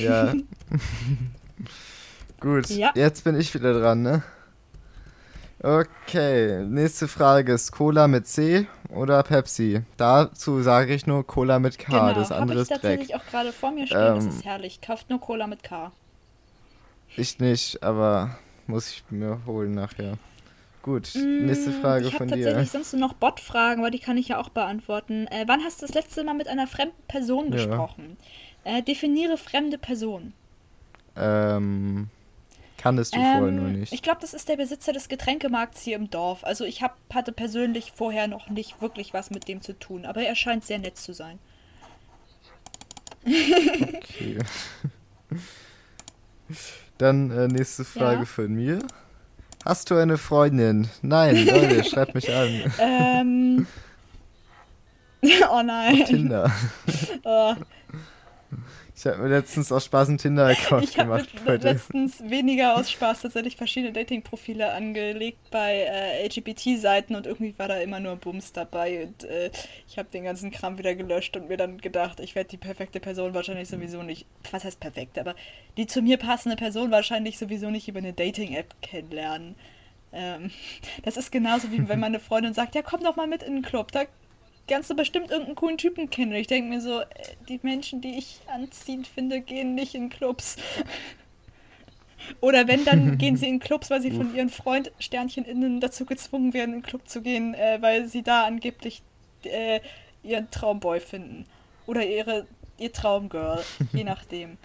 Ja. Gut, Ja. jetzt bin ich wieder dran, ne? Okay, nächste Frage ist Cola mit C oder Pepsi? Dazu sage ich nur Cola mit K, genau, das habe andere ich ist Dreck. tatsächlich auch gerade vor mir stehen. das Ähm, ist herrlich. Kauft nur Cola mit K. Ich nicht, aber muss ich mir holen nachher. Gut, nächste Mm, Frage ich habe von dir. tatsächlich sonst nur noch Bot-Fragen, aber die kann ich ja auch beantworten. Äh, wann hast du das letzte Mal mit einer fremden Person Ja. gesprochen? Äh, definiere fremde Person. Ähm, kannst du vorher nur Ähm, nicht. Ich glaube, das ist der Besitzer des Getränkemarkts hier im Dorf. Also ich hab, hatte persönlich vorher noch nicht wirklich was mit dem zu tun, aber er scheint sehr nett zu sein. Okay. Dann äh, nächste Frage Ja. von mir. Hast du eine Freundin? Nein, Leute, schreibt mich an. Ähm. oh nein. Tinder. Oh, Ich habe mir letztens aus Spaß einen Tinder-Account ich habe gemacht, mit, Leute. letztens weniger aus Spaß tatsächlich verschiedene Dating-Profile angelegt bei äh, LGBT-Seiten und irgendwie war da immer nur Bums dabei und äh, ich habe den ganzen Kram wieder gelöscht und mir dann gedacht, ich werde die perfekte Person wahrscheinlich sowieso nicht, was heißt perfekt, aber die zu mir passende Person wahrscheinlich sowieso nicht über eine Dating-App kennenlernen. Ähm, das ist genauso wie wenn meine Freundin sagt, ja komm doch mal mit in den Club, da kannst du bestimmt irgendeinen coolen Typen kennen. Und ich denke mir so, äh, die Menschen, die ich anziehend finde, gehen nicht in Clubs. Oder wenn, dann gehen sie in Clubs, weil sie von ihren Freund Sternchen innen dazu gezwungen werden, in den Club zu gehen, äh, weil sie da angeblich äh, ihren Traumboy finden. Oder ihre, ihr Traumgirl, je nachdem.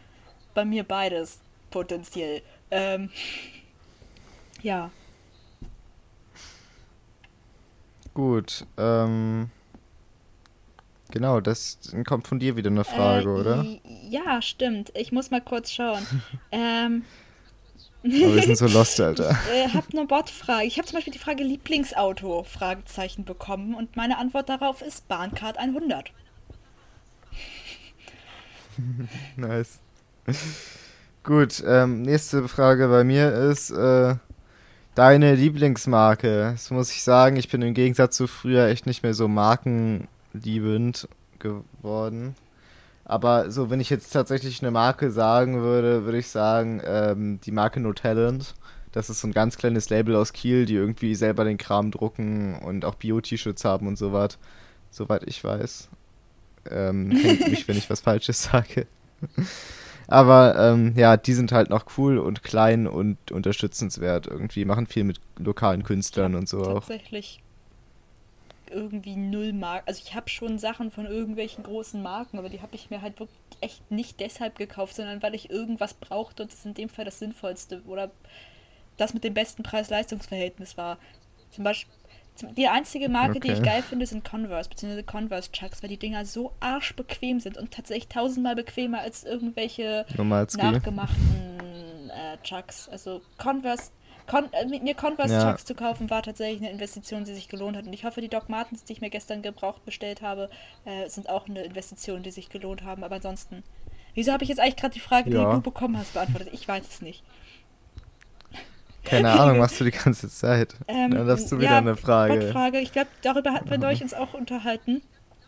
Bei mir beides, potenziell. Ähm, ja. Gut, ähm. Genau, das kommt von dir wieder eine Frage, äh, oder? Ja, stimmt. Ich muss mal kurz schauen. ähm, Aber wir sind so lost, Alter. äh, hab eine Botfrage. Ich habe zum Beispiel die Frage Lieblingsauto Fragezeichen bekommen und meine Antwort darauf ist Bahncard 100. Nice. Gut, ähm, nächste Frage bei mir ist, äh, deine Lieblingsmarke. Das muss ich sagen, ich bin im Gegensatz zu früher echt nicht mehr so markenliebend geworden. Aber so, wenn ich jetzt tatsächlich eine Marke sagen würde, würde ich sagen, ähm, die Marke No Talent. Das ist so ein ganz kleines Label aus Kiel, die irgendwie selber den Kram drucken und auch Bio-T-Shirts haben und so was. Soweit ich weiß. Ähm, hängt mich, wenn ich was Falsches sage. Aber ähm, ja, die sind halt noch cool und klein und unterstützenswert. Irgendwie machen viel mit lokalen Künstlern und so auch. Tatsächlich irgendwie null Marken. Also ich habe schon Sachen von irgendwelchen großen Marken, aber die habe ich mir halt wirklich echt nicht deshalb gekauft, sondern weil ich irgendwas brauchte und das in dem Fall das Sinnvollste oder das mit dem besten Preis-Leistungs-Verhältnis war. Zum Beispiel die einzige Marke, die ich Okay. geil finde, sind Converse, beziehungsweise Converse Chucks, weil die Dinger so arschbequem sind und tatsächlich tausendmal bequemer als irgendwelche Normalski. nachgemachten äh, Chucks. Also Converse, Con äh, mit mir Converse Ja. Chucks zu kaufen, war tatsächlich eine Investition, die sich gelohnt hat. Und ich hoffe, die Doc Martens, die ich mir gestern gebraucht bestellt habe, äh, sind auch eine Investition, die sich gelohnt haben. Aber ansonsten, wieso habe ich jetzt eigentlich gerade die Frage, Ja. die du bekommen hast, beantwortet? Ich weiß es nicht. Keine Ahnung, machst du die ganze Zeit. Ähm, Dann hast du wieder ja, eine Frage. Frage. Ich glaube, darüber hatten wir euch uns auch unterhalten.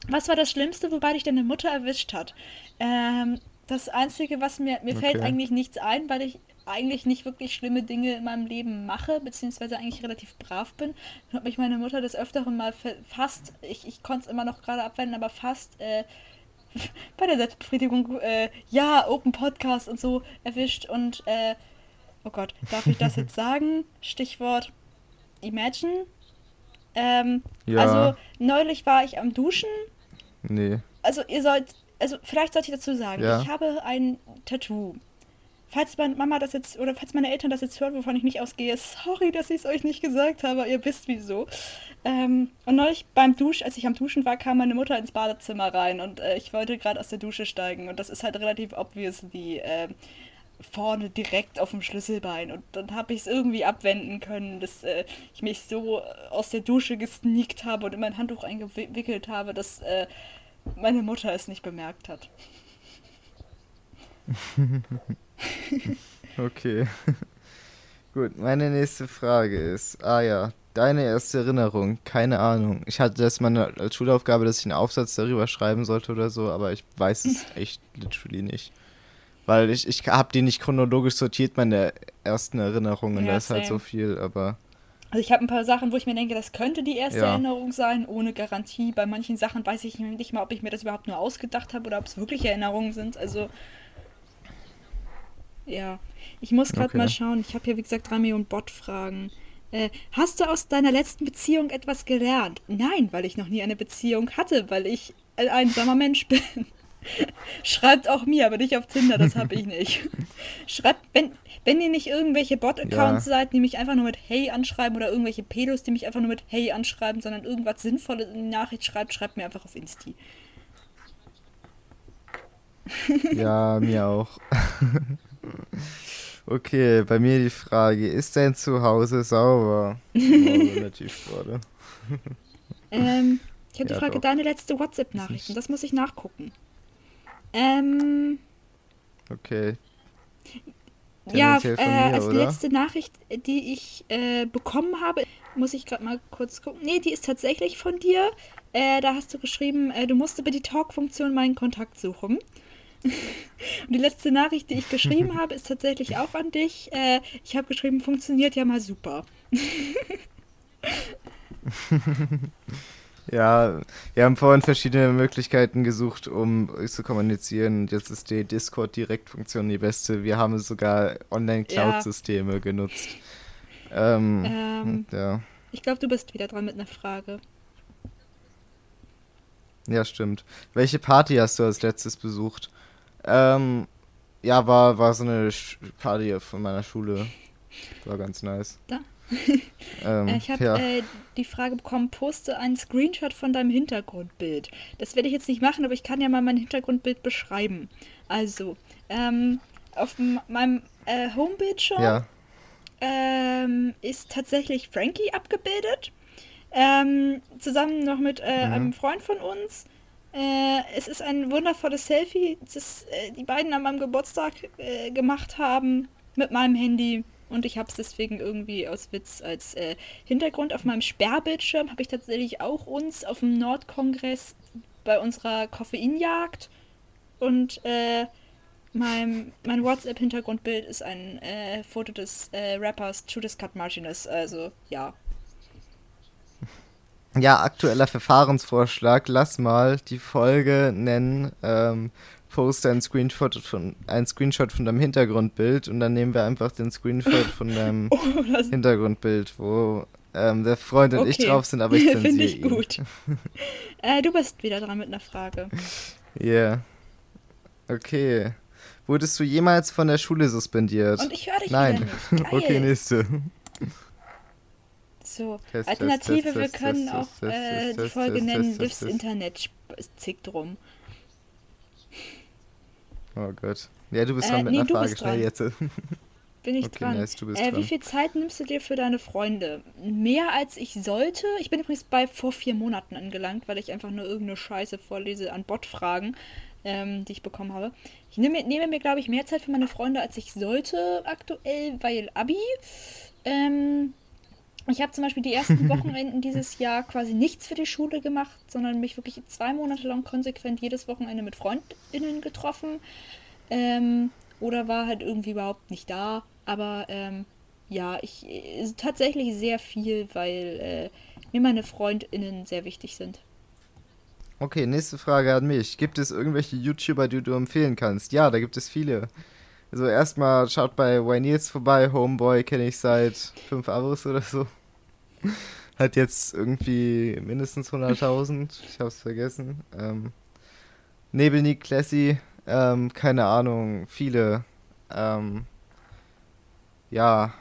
Was war das Schlimmste, wobei dich deine Mutter erwischt hat? Ähm, das Einzige, was mir, mir fällt Okay. eigentlich nichts ein, weil ich eigentlich nicht wirklich schlimme Dinge in meinem Leben mache, beziehungsweise eigentlich relativ brav bin. Dann hat mich meine Mutter des Öfteren mal fa- fast, ich, ich konnte es immer noch gerade abwenden, aber fast äh, bei der Selbstbefriedigung, äh, ja, Open Podcast und so erwischt und, äh, oh Gott, darf ich das jetzt sagen? Stichwort Imagine. Ähm, Ja. Also, neulich war ich am Duschen. Nee. Also, ihr sollt, also, vielleicht sollte ich dazu sagen, Ja. ich habe ein Tattoo. Falls meine Mama das jetzt, oder falls meine Eltern das jetzt hören, wovon ich nicht ausgehe, sorry, dass ich es euch nicht gesagt habe, ihr wisst wieso. Ähm, und neulich beim Dusch, als ich am Duschen war, kam meine Mutter ins Badezimmer rein und äh, ich wollte gerade aus der Dusche steigen und das ist halt relativ obviously äh, vorne direkt auf dem Schlüsselbein. Und dann habe ich es irgendwie abwenden können, dass äh, ich mich so aus der Dusche gesneakt habe und in mein Handtuch eingewickelt habe, dass äh, meine Mutter es nicht bemerkt hat. okay. Gut, meine nächste Frage ist, ah ja, deine erste Erinnerung, keine Ahnung. Ich hatte das mal als Schulaufgabe, dass ich einen Aufsatz darüber schreiben sollte oder so, aber ich weiß es echt literally nicht. Weil ich, ich habe die nicht chronologisch sortiert, meine ersten Erinnerungen, ja, da ist halt so viel, aber... Also ich habe ein paar Sachen, wo ich mir denke, das könnte die erste ja. Erinnerung sein, ohne Garantie. Bei manchen Sachen weiß ich nicht mal, ob ich mir das überhaupt nur ausgedacht habe oder ob es wirklich Erinnerungen sind. Also ja, ich muss gerade okay. mal schauen. Ich habe hier, wie gesagt, drei Millionen Bot-Fragen. Äh, hast du aus deiner letzten Beziehung etwas gelernt? Nein, weil ich noch nie eine Beziehung hatte, weil ich ein einsamer Mensch bin. Schreibt auch mir, aber nicht auf Tinder, das habe ich nicht. Schreibt, wenn, wenn ihr nicht irgendwelche Bot-Accounts ja. seid, die mich einfach nur mit Hey anschreiben oder irgendwelche Pedos, die mich einfach nur mit Hey anschreiben, sondern irgendwas Sinnvolles in die Nachricht schreibt, schreibt mir einfach auf Insti. Ja, mir auch. Okay, bei mir die Frage, ist dein Zuhause sauber? Oh, relativ gerade. ähm, ich habe ja, die Frage, doch. deine letzte WhatsApp-Nachricht, das muss ich nachgucken. Ähm. Okay. Ja, äh, mir, als oder? letzte Nachricht, die ich äh, bekommen habe, muss ich gerade mal kurz gucken. Nee, die ist tatsächlich von dir. Äh, da hast du geschrieben, äh, du musst über die Talk-Funktion meinen Kontakt suchen. Und die letzte Nachricht, die ich geschrieben habe, ist tatsächlich auch an dich. Äh, ich habe geschrieben, funktioniert ja mal super. ja, wir haben vorhin verschiedene Möglichkeiten gesucht, um zu kommunizieren. Jetzt ist die Discord-Direktfunktion die beste. Wir haben sogar Online-Cloud-Systeme ja. genutzt. Ähm, ähm, ja. Ich glaube, du bist wieder dran mit einer Frage. Ja, stimmt. Welche Party hast du als letztes besucht? Ähm, ja, war, war so eine Party von meiner Schule. War ganz nice. Da. ähm, äh, ich habe ja. äh, die Frage bekommen, poste einen Screenshot von deinem Hintergrundbild. Das werde ich jetzt nicht machen, aber ich kann ja mal mein Hintergrundbild beschreiben. Also, ähm, auf meinem äh, Homebildschirm ja. ähm, ist tatsächlich Frankie abgebildet. Ähm, zusammen noch mit äh, mhm. einem Freund von uns. Äh, es ist ein wundervolles Selfie, das äh, die beiden an meinem Geburtstag äh, gemacht haben mit meinem Handy. Und ich habe es deswegen irgendwie aus Witz als äh, Hintergrund. Auf meinem Sperrbildschirm habe ich tatsächlich auch uns auf dem Nordkongress bei unserer Koffeinjagd. Und äh, mein, mein WhatsApp-Hintergrundbild ist ein äh, Foto des Rappers Judas Cut Martinez. Also ja, ja, aktueller Verfahrensvorschlag. Lass mal die Folge nennen. Ähm, poste ein Screenshot von ein Screenshot von deinem Hintergrundbild und dann nehmen wir einfach den Screenshot von deinem oh, Hintergrundbild, wo ähm, der Freund und okay. ich drauf sind, aber ich zensiere Finde ich ihn. gut. äh, du bist wieder dran mit einer Frage. Ja. Yeah. Okay. Wurdest du jemals von der Schule suspendiert? Und ich höre dich Nein. okay, nächste. So, Test, Alternative, Test, wir können Test, auch äh, die Folge nennen, Lives Internet zickt drum. Oh Gott. Ja, du bist äh, dran mit nee, einer Frage, schnell jetzt. Bin ich okay, dran. Nice, äh, wie viel Zeit nimmst du dir für deine Freunde? Mehr als ich sollte. Ich bin übrigens bei vor vier Monaten angelangt, weil ich einfach nur irgendeine Scheiße vorlese an Bot-Fragen, ähm, die ich bekommen habe. Ich nehme, nehme mir, glaube ich, mehr Zeit für meine Freunde, als ich sollte aktuell, weil Abi. Ähm, ich habe zum Beispiel die ersten Wochenenden dieses Jahr quasi nichts für die Schule gemacht, sondern mich wirklich zwei Monate lang konsequent jedes Wochenende mit FreundInnen getroffen. Ähm, oder war halt irgendwie überhaupt nicht da. Aber ähm, ja, ich äh, tatsächlich sehr viel, weil äh, mir meine FreundInnen sehr wichtig sind. Okay, nächste Frage an mich. Gibt es irgendwelche YouTuber, die du empfehlen kannst? Ja, da gibt es viele. Also erstmal schaut bei Nils vorbei, Homeboy kenne ich seit fünf Abos oder so. Hat jetzt irgendwie mindestens 100.000, ich hab's vergessen. Ähm, Nebelnik Classy, ähm, keine Ahnung, viele. Ähm, ja,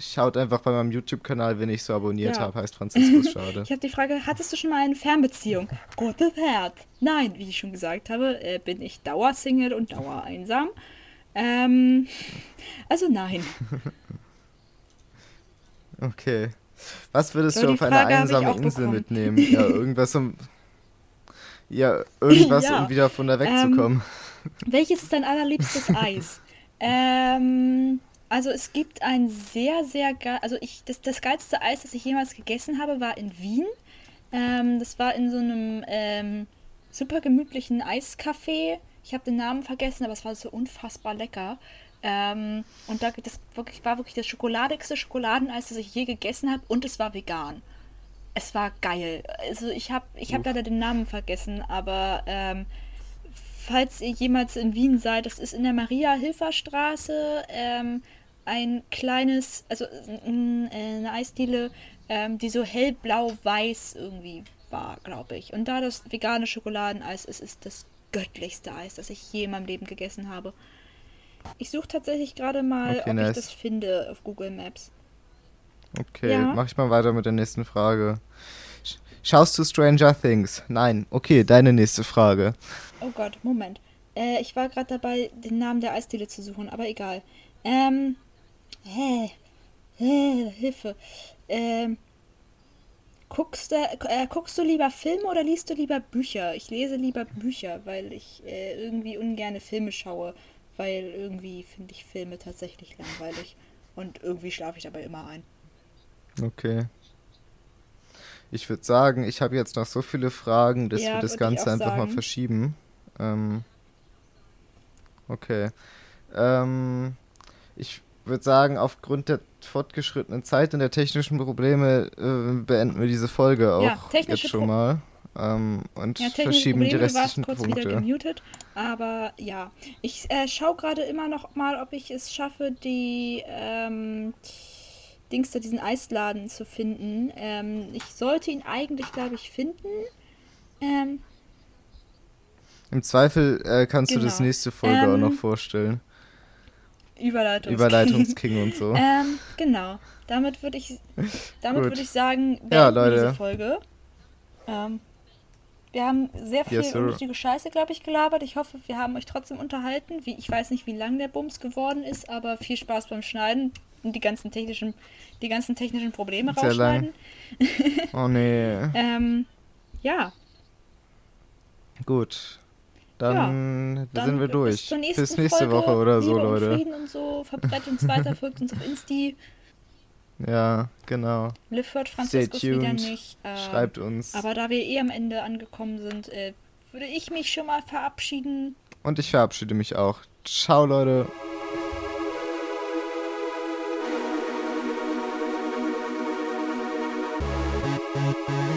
schaut einfach bei meinem YouTube-Kanal, wenn ich so abonniert ja. habe, heißt Franziskus Schade. ich habe die Frage, hattest du schon mal eine Fernbeziehung? Gutes Herz. Nein, wie ich schon gesagt habe, äh, bin ich Dauersingle und Dauereinsam. Ähm, also nein. Okay. Was würdest So, du auf eine Frage ich einsame Insel bekommen. mitnehmen? Ja, irgendwas um. Ja, irgendwas, Ja, um wieder von da wegzukommen. Welches ist dein allerliebstes Eis? ähm, also es gibt ein sehr, sehr geil, also ich, das, das geilste Eis, das ich jemals gegessen habe, war in Wien. Ähm, das war in so einem ähm, super gemütlichen Eiscafé. Ich habe den Namen vergessen, aber es war so unfassbar lecker. Ähm, und da, das wirklich, war wirklich das schokoladigste Schokoladeneis, das ich je gegessen habe und es war vegan. Es war geil. Also ich habe ich hab leider den Namen vergessen, aber ähm, falls ihr jemals in Wien seid, das ist in der Maria-Hilfer-Straße ähm, ein kleines, also eine Eisdiele, ähm, die so hellblau-weiß irgendwie war, glaube ich. Und da das vegane Schokoladeneis ist, ist das göttlichste Eis, das ich je in meinem Leben gegessen habe. Ich suche tatsächlich gerade mal, Okay, ob nice. ich das finde auf Google Maps. Okay, Ja. mach ich mal weiter mit der nächsten Frage. Sch- Schaust du Stranger Things? Nein. Okay, deine nächste Frage. Oh Gott, Moment. Äh, ich war gerade dabei, den Namen der Eisdiele zu suchen, aber egal. Ähm. Hä? Hä? Hilfe. Ähm. Guckst du, äh, guckst du lieber Filme oder liest du lieber Bücher? Ich lese lieber Bücher, weil ich äh, irgendwie ungerne Filme schaue, weil irgendwie finde ich Filme tatsächlich langweilig. Und irgendwie schlafe ich dabei immer ein. Okay. Ich würde sagen, ich habe jetzt noch so viele Fragen, dass Ja, wir das Ganze einfach mal sagen. verschieben. Ähm, okay. Ähm, ich würde sagen, aufgrund der fortgeschrittenen Zeit und der technischen Probleme äh, beenden wir diese Folge auch Ja, jetzt schon Pro- mal. Ähm, und Ja, verschieben die Probleme, du warst restlichen kurz wieder Punkte. gemutet. Aber ja, ich äh, schaue gerade immer noch mal, ob ich es schaffe, die ähm, Dings da, diesen Eisladen zu finden. Ähm, ich sollte ihn eigentlich, glaube ich, finden. Ähm, Im Zweifel äh, kannst du das Genau. nächste Folge auch Ähm, noch vorstellen. Überleitung. Überleitungsking und so. ähm, genau. Damit würde ich, damit würde ich sagen, beenden Ja, wir Leute. diese Folge. Ähm, wir haben sehr viel Yes, unnötige Scheiße, glaube ich, gelabert. Ich hoffe, wir haben euch trotzdem unterhalten. Wie, ich weiß nicht, wie lang der Bums geworden ist, aber viel Spaß beim Schneiden und die ganzen technischen, die ganzen technischen Probleme Sehr lang. rausschneiden. Oh nee. Ähm, ja, Gut. Dann, dann sind wir bis durch. zur nächsten Bis nächste Folge. Woche oder so, Liebe und Leute. Frieden und so. Verbreitet uns weiter, folgt uns auf Insti. Ja, genau. Liv hört Stay Franziskus wieder nicht. Ähm, Schreibt uns. Aber da wir eh am Ende angekommen sind, äh, würde ich mich schon mal verabschieden. Und ich verabschiede mich auch. Ciao, Leute. Thank